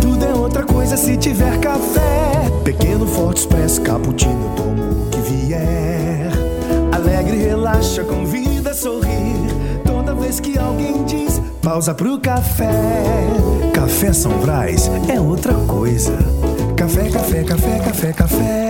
Tudo é outra coisa se tiver café. Pequeno, forte, expresso, cappuccino, tomo o que vier. Alegre, relaxa, convida a sorrir. Toda vez que alguém diz, pausa pro café. Café São Brás é outra coisa. Café, café, café, café, café.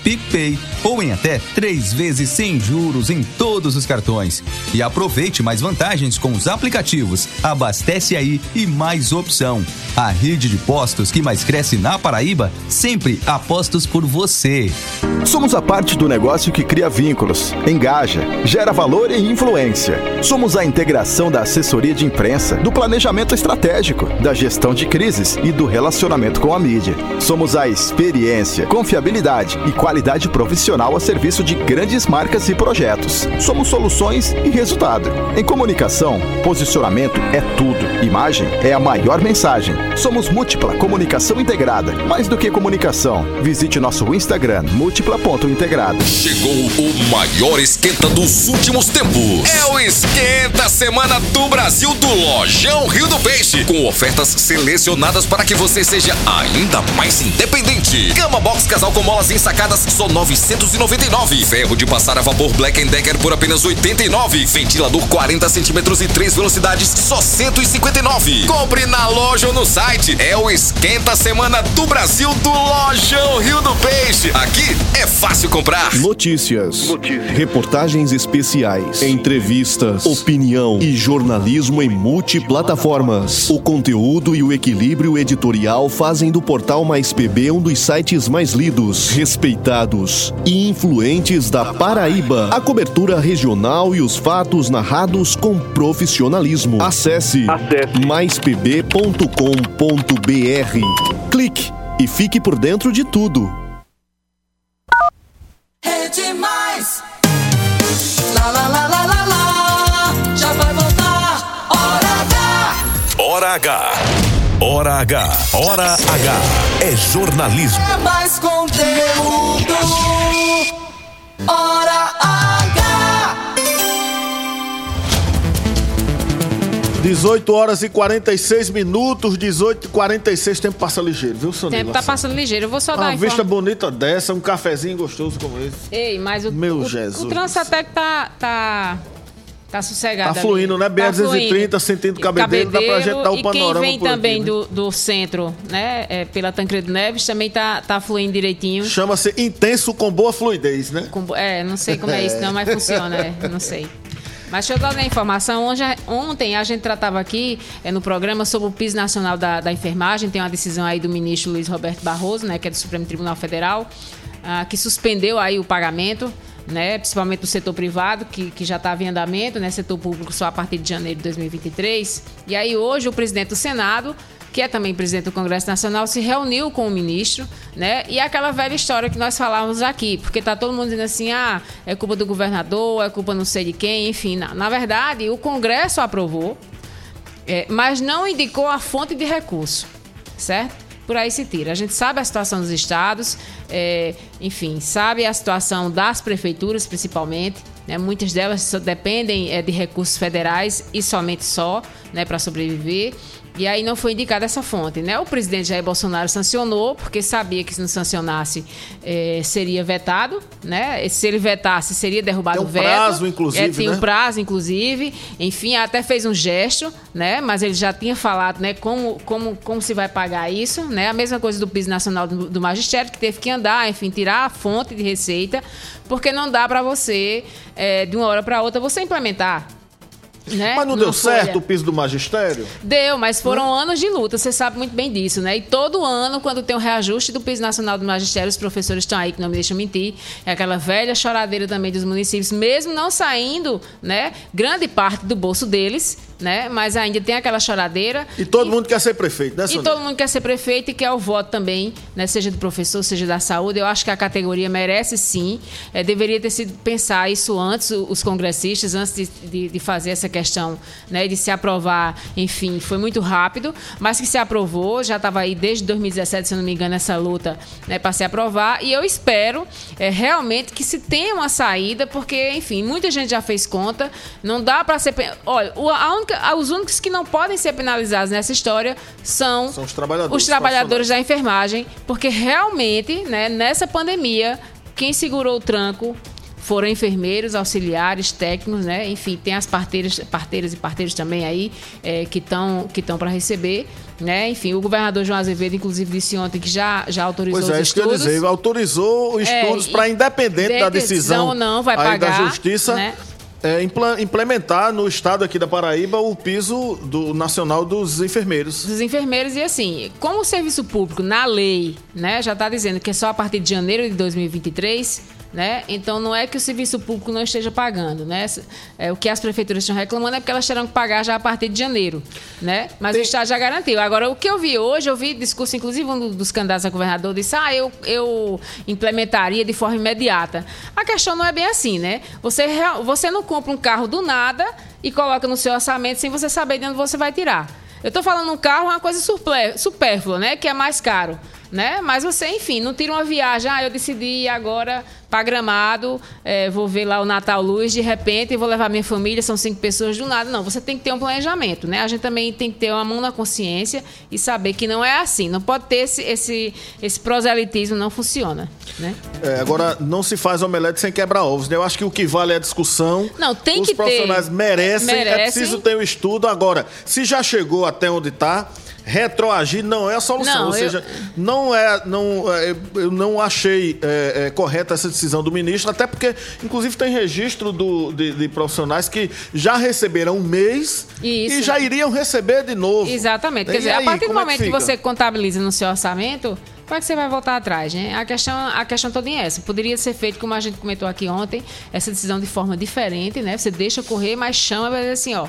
PicPay ou em até três vezes sem juros em todos os cartões. E aproveite mais vantagens com os aplicativos Abastece Aí e Mais Opção. A rede de postos que mais cresce na Paraíba, sempre apostos por você. Somos a parte do negócio que cria vínculos, engaja, gera valor e influência. Somos a integração da assessoria de imprensa, do planejamento estratégico, da gestão de crises e do relacionamento com a mídia. Somos a experiência, confiabilidade e qualidade profissional a serviço de grandes marcas e projetos. Somos soluções e resultado. Em comunicação, posicionamento é tudo. Imagem é a maior mensagem. Somos Múltipla Comunicação Integrada. Mais do que comunicação, visite nosso Instagram múltipla.integrada. Chegou o maior esquenta dos últimos tempos. É o Esquenta Semana do Brasil do Lojão Rio do Peixe. Com ofertas selecionadas para que você seja ainda mais independente. Cama Box Casal com molas ensacadas só 999. Ferro de passar a vapor Black Decker por apenas 89. Ventilador 40 centímetros e 3 velocidades só 159. Compre na loja ou no site. É o Esquenta Semana do Brasil do Lojão Rio do Peixe. Aqui é fácil comprar. Notícias, reportagens especiais, entrevistas, opinião e jornalismo em multiplataformas. O conteúdo e o equilíbrio editorial fazem do portal Mais PB um dos sites mais lidos, respeitados e influentes da Paraíba. A cobertura regional e os fatos narrados com profissionalismo. Acesse, maispb.com.br. Clique e fique por dentro de tudo. É demais. Lá, lá, lá, lá, lá, lá. Já vai voltar. Hora H. Hora H. Hora H. Hora H. É jornalismo. É mais conteúdo. Hora H. 18 horas e 46 minutos, 18 e 46, tempo passa ligeiro, viu, Sonia? tempo tá passando ligeiro. Eu vou só dar Uma a vista bonita dessa, um cafezinho gostoso como esse. Ei, mas o, Meu o, Jesus o trânsito até que tá, tá, tá sossegado. Tá fluindo, ali. né? BR-230, sentido Cabedelo, dá pra gente dar o E panorama quem vem aqui, também né? do, do centro, né, é, pela Tancredo Neves, também tá, tá fluindo direitinho. Chama-se intenso com boa fluidez, né? Com- é, não sei como é isso não, mas funciona, é, não sei. Mas deixa eu dar uma informação. Ontem, ontem a gente tratava aqui é, no programa sobre o piso nacional da, da enfermagem. Tem uma decisão aí do ministro Luiz Roberto Barroso, né, que é do Supremo Tribunal Federal, ah, que suspendeu aí o pagamento, né, principalmente do setor privado, que, que já estava em andamento, né, setor público só a partir de janeiro de 2023. E aí hoje o presidente do Senado que é também presidente do Congresso Nacional, se reuniu com o ministro, né? E aquela velha história que nós falávamos aqui, porque tá todo mundo dizendo assim, ah, é culpa do governador, é culpa não sei de quem, enfim. Na, na verdade, o Congresso aprovou, é, mas não indicou a fonte de recurso, certo? Por aí se tira. A gente sabe a situação dos estados, é, enfim, sabe a situação das prefeituras, principalmente. Né? Muitas delas dependem é, de recursos federais e somente só, né, para sobreviver. E aí não foi indicada essa fonte, né? O presidente Jair Bolsonaro sancionou, porque sabia que se não sancionasse eh, seria vetado, né? Se ele vetasse, seria derrubado Tem um o veto. prazo, inclusive, É, tem né? um prazo, inclusive. Enfim, até fez um gesto, né? Mas ele já tinha falado, né? Como, como, como se vai pagar isso, né? A mesma coisa do piso nacional do, do magistério, que teve que andar, enfim, tirar a fonte de receita, porque não dá para você, eh, de uma hora para outra, você implementar. Né? Mas não deu certo folha. o piso do magistério? Deu, mas foram anos de luta, você sabe muito bem disso, né? E todo ano, quando tem o reajuste do piso nacional do magistério, os professores estão aí, que não me deixam mentir, é aquela velha choradeira também dos municípios, mesmo não saindo, né, grande parte do bolso deles, né? Mas ainda tem aquela choradeira. E todo mundo quer ser prefeito, né, E Sonia? todo mundo quer ser prefeito e quer o voto também, né? Seja do professor, seja da saúde. Eu acho que a categoria merece sim. É, deveria ter sido pensar isso antes, os congressistas, antes de, de- de fazer essa questão, né? De se aprovar, enfim, foi muito rápido, mas que se aprovou, já estava aí desde 2017, se não me engano, essa luta né, para se aprovar. E eu espero é, realmente que se tenha uma saída, porque, enfim, muita gente já fez conta. Não dá para ser. Olha, a única- os únicos que não podem ser penalizados nessa história são, São os trabalhadores os trabalhadores da enfermagem, porque realmente, né, nessa pandemia, quem segurou o tranco foram enfermeiros, auxiliares, técnicos, né? Enfim, tem as parteiras, parteiras e parteiros também aí é, que estão que estão para receber. Né? Enfim, o governador João Azevedo, inclusive, disse ontem que já, já autorizou Pois é, os isso que eu estudos. dizer, autorizou os É, estudos e para, independente da decisão ou não, vai pagar, da Justiça, né? É, implementar no estado aqui da Paraíba o piso do nacional dos enfermeiros. dos enfermeiros e assim, como o serviço público na lei, né, já está dizendo que é só a partir de janeiro de 2023, né? Então não é que o serviço público não esteja pagando, né? É, o que as prefeituras estão reclamando é porque elas terão que pagar já a partir de janeiro, né? Mas o Estado já garantiu. Agora, o que eu vi hoje, eu vi discurso, inclusive um dos candidatos a governador disse, ah, eu, eu implementaria de forma imediata. A questão não é bem assim, né? Você, você não compra um carro do nada e coloca no seu orçamento sem você saber de onde você vai tirar. Eu estou falando um carro, uma coisa supérflua, né? Que é mais caro. Né? Mas você, enfim, não tira uma viagem. Ah, eu decidi ir agora para Gramado, eh, vou ver lá o Natal Luz de repente e vou levar minha família, são cinco pessoas do nada. Não, você tem que ter um planejamento, né? A gente também tem que ter uma mão na consciência e saber que não é assim. Não pode ter esse, esse, esse proselitismo, não funciona, né? É, agora, não se faz omelete sem quebrar ovos. né? Eu acho que o que vale é a discussão. Não, tem Os que ter. profissionais merecem, é Merecem. preciso ter o estudo. Agora, se já chegou até onde está, retroagir não é a solução. Não, Ou eu- seja, não é, não, é, eu não achei é, é, correta essa decisão do ministro, até porque, inclusive, tem registro do- de, de profissionais que já receberam um mês Isso. e já iriam receber de novo. Exatamente. Quer E dizer, aí, a partir do é que momento que, fica? você contabiliza no seu orçamento, como é que você vai voltar atrás, né? A questão, a questão toda é essa. Poderia ser feito, como a gente comentou aqui ontem, essa decisão de forma diferente, né? Você deixa correr, mas chama dizer assim, ó,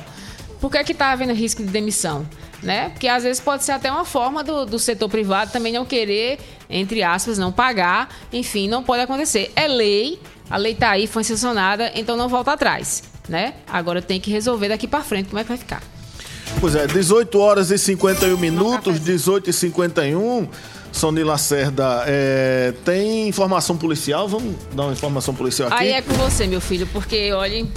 por que que tá havendo risco de demissão? Né? Porque às vezes pode ser até uma forma do, do setor privado também não querer, entre aspas, não pagar. Enfim, não pode acontecer. É lei, a lei tá aí, foi sancionada, então não volta atrás, né? Agora tem que resolver daqui para frente como é que vai ficar. Pois é, 18 horas e 51 minutos, 18 e 51. Sony Lacerda, é, tem informação policial? Vamos dar uma informação policial aqui? Aí é com você, meu filho, porque, olhem,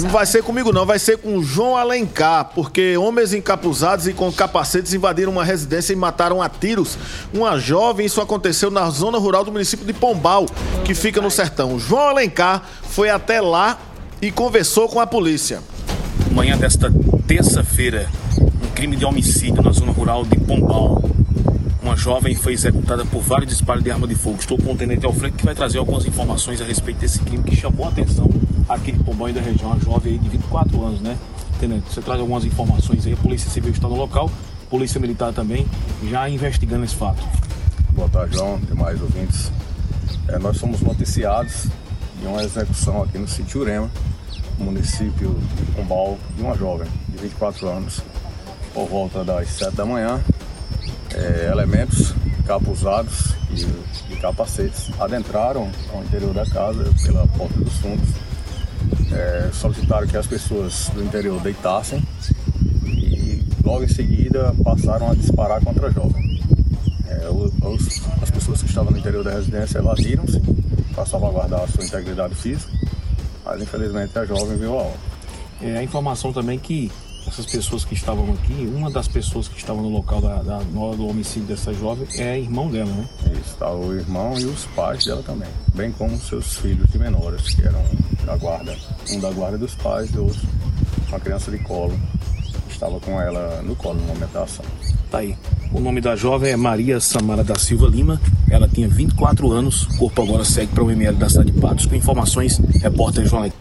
Não vai ser comigo não, vai ser com João Alencar, porque homens encapuzados e com capacetes invadiram uma residência e mataram a tiros uma jovem. Isso aconteceu na zona rural do município de Pombal, que fica no sertão. João Alencar foi até lá e conversou com a polícia. Manhã desta terça-feira, um crime de homicídio na zona rural de Pombal. Uma jovem foi executada por vários disparos de arma de fogo. Estou com o tenente Alfredo que vai trazer algumas informações a respeito desse crime que chamou a atenção aqui de Pombal e da região. Uma jovem aí de 24 anos, né? Tenente, você traz algumas informações aí. A Polícia Civil está no local, Polícia Militar também, já investigando esse fato. Boa tarde, João, demais ouvintes. É, nós somos noticiados de uma execução aqui no sítio Urema, município de Pombal, de uma jovem de 24 anos, por volta das 7 da manhã. É, elementos capuzados e de capacetes adentraram ao interior da casa pela porta dos fundos. É, solicitaram que as pessoas do interior deitassem e logo em seguida passaram a disparar contra a jovem. É, os- as pessoas que estavam no interior da residência evadiram-se para salvaguardar a sua integridade física, mas infelizmente a jovem viu a hora. É, a informação também que essas pessoas que estavam aqui, uma das pessoas que estavam no local da, da- do homicídio dessa jovem é irmão dela, né? Isso, está o irmão e os pais dela também, bem como seus filhos de menores, que eram da guarda, um da guarda dos pais e outro uma criança de colo, estava com ela no colo no momento da ação. Tá aí. O nome da jovem é Maria Samara da Silva Lima. Ela tinha 24 anos. O corpo agora segue para o ML da cidade de Patos. Com informações, repórter João Leite.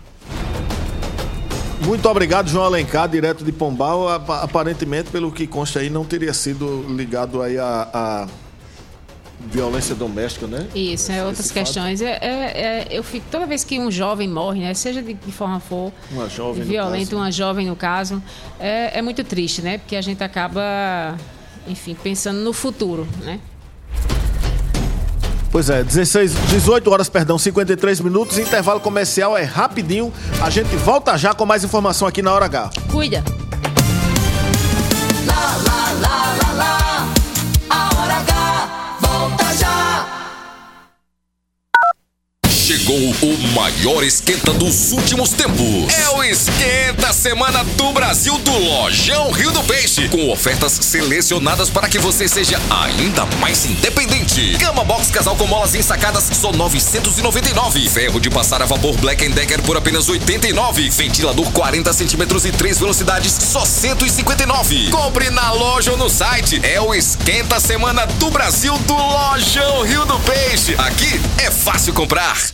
Muito obrigado, João Alencar, direto de Pombal. Apa- Aparentemente, pelo que consta aí, não teria sido ligado aí a, a violência doméstica, né? Isso, é outras esse questões. É, é- é- eu fico toda vez que um jovem morre, né, seja de que forma for, Uma jovem, violento, uma jovem no caso, é, é muito triste, né? Porque a gente acaba, enfim, pensando no futuro, né? Pois é, 16, 18 horas, perdão, 53 minutos. Intervalo comercial é rapidinho. A gente volta já com mais informação aqui na Hora H. Cuida. Lá, lá, lá, lá, lá. Chegou o maior esquenta dos últimos tempos. É o Esquenta Semana do Brasil do Lojão Rio do Peixe. Com ofertas selecionadas para que você seja ainda mais independente. Cama Box Casal com molas ensacadas só 999. Ferro de passar a vapor Black Decker por apenas 89. Ventilador 40 centímetros e 3 velocidades só 159. Compre na loja ou no site. É o Esquenta Semana do Brasil do Lojão Rio do Peixe. Aqui é fácil comprar.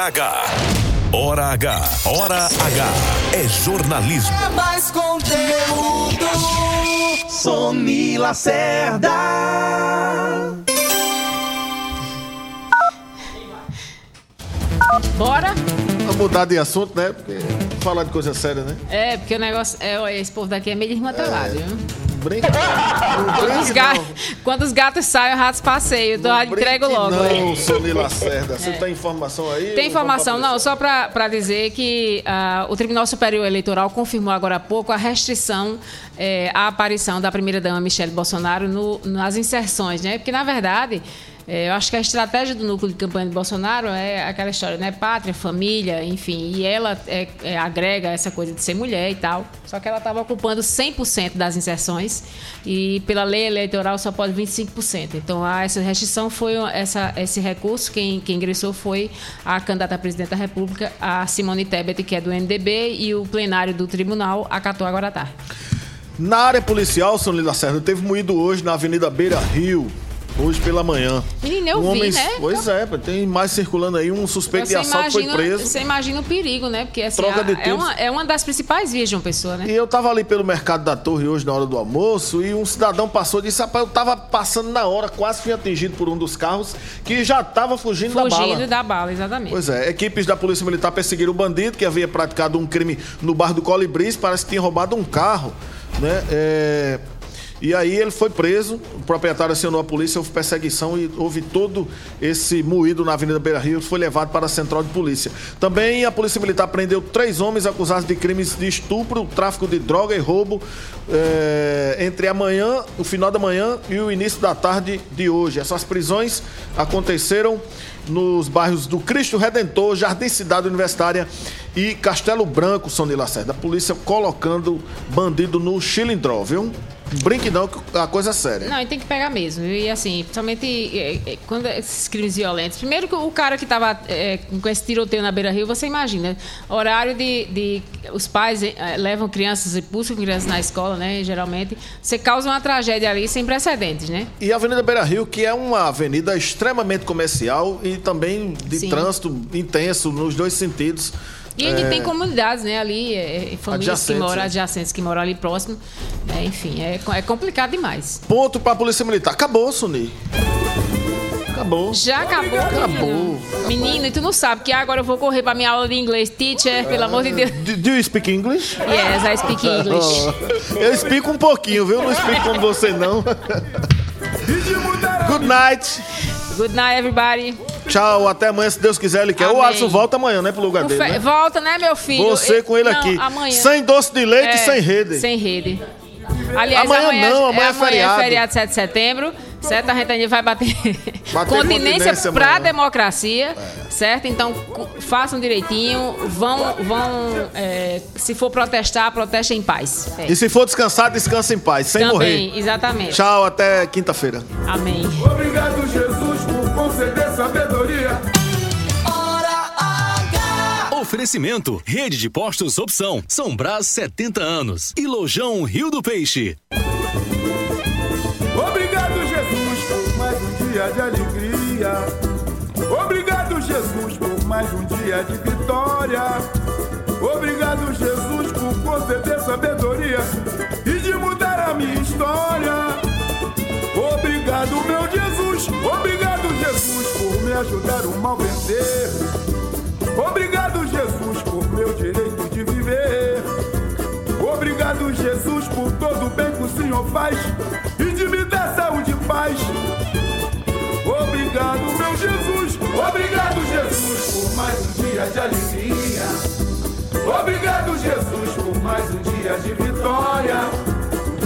Hora H. Hora H. Hora H. É jornalismo. É mais conteúdo. Sony Lacerda. Bora? Vamos mudar de assunto, né? Porque falar de coisa séria, né? É, porque o negócio. É, esse povo daqui é meio desmantelado, viu? Brinca. Quando os, ga- quando os gatos saem, os ratos passeiam. Eu tô- entrego logo. Não, é. Sony Lacerda. Você É. tem informação aí? Tem informação, não, só para dizer que ah, o Tribunal Superior Eleitoral confirmou agora há pouco a restrição eh, à aparição da primeira-dama Michele Bolsonaro no- nas inserções, né? Porque, na verdade, eh, eu acho que a estratégia do núcleo de campanha de Bolsonaro é aquela história, né? Pátria, família, enfim. E ela é, é, agrega essa coisa de ser mulher e tal. Só que ela estava ocupando 100% das inserções e, pela lei eleitoral, só pode 25%. Então, há essa restrição foi essa, esse recurso. Quem, quem ingressou foi a candidata a presidente da República, a Simone Tebet, que é do MDB, e o plenário do tribunal acatou agora à tarde. Na área policial, Sony Lacerda, teve moído hoje na Avenida Beira Rio. Hoje pela manhã. Menino, eu Um vi, homem- né? Pois é, tem mais circulando aí. Um suspeito de assalto foi imagina, preso. você imagina o perigo, né? Porque assim, Troca a- de é, uma, é uma das principais vias de uma pessoa, né? E eu tava ali pelo mercado da torre hoje na hora do almoço e um cidadão passou e disse: rapaz, eu tava passando na hora, quase fui atingido por um dos carros que já tava fugindo, da Fugindo bala. da bala, exatamente. Pois é, equipes da Polícia Militar perseguiram o bandido que havia praticado um crime no bairro do Colibris, parece que tinha roubado um carro, né? É, E aí ele foi preso, o proprietário acionou a polícia, houve perseguição e houve todo esse moído na Avenida Beira Rio, foi levado para a central de polícia. Também a Polícia Militar prendeu três homens acusados de crimes de estupro, tráfico de droga e roubo eh, entre amanhã, o final da manhã e o início da tarde de hoje. Essas prisões aconteceram nos bairros do Cristo Redentor, Jardim Cidade Universitária e Castelo Branco, Sony Lacerda. A polícia colocando bandido no chilindró, viu? Brinque não, a coisa é séria. Não, e tem que pegar mesmo. E assim, principalmente é, é, quando esses crimes violentos. Primeiro que o cara que estava é, com esse tiroteio na beira rio, você imagina, horário de. de os pais é, levam crianças e buscam crianças na escola, né? Geralmente. Você causa uma tragédia ali sem precedentes, né? E a Avenida Beira Rio, que é uma avenida extremamente comercial e também de Sim. trânsito intenso nos dois sentidos. E ainda é... tem comunidades, né, ali, é, é famílias que moram, adjacentes que moram ali próximo. É, enfim, é, é complicado demais. Ponto para a Polícia Militar. Acabou, Suni. Acabou. Já acabou? Acabou. Menino, e tu não sabe que agora eu vou correr para minha aula de inglês. Teacher, pelo amor de Deus. Do, do you speak English? Yes, I speak English. eu explico um pouquinho, viu? Não explico como você não. Good night. Good night, everybody. Tchau, até amanhã, se Deus quiser, ele quer. Amém. O Alisson volta amanhã, né, pro lugar dele. Né? Volta, né, meu filho? Você com ele não, aqui. Amanhã. Sem doce de leite é, e sem rede. Sem rede. Aliás, amanhã, amanhã não, amanhã é, é feriado. é feriado 7 de setembro. Certo? A gente vai bater, bater continência para a democracia, é. certo? Então, façam direitinho, vão, vão é, se for protestar, protestem em paz. É. E se for descansar, descanse em paz, sem Também, morrer. exatamente. Tchau, até quinta-feira. Amém. Obrigado, Jesus, por conceder sabedoria. Oferecimento: Rede de Postos Opção, São Brás 70 anos e Lojão Rio do Peixe. Obrigado, Jesus, por mais um dia de alegria. Ajudar o mal vencer. Obrigado, Jesus, por meu direito de viver. Obrigado, Jesus, por todo o bem que o Senhor faz e de me dar saúde e paz. Obrigado, meu Jesus. Obrigado, Jesus, por mais um dia de alegria. Obrigado, Jesus, por mais um dia de vitória.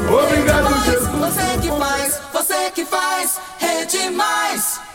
Obrigado, Jesus. Você que faz, você que faz, rede mais.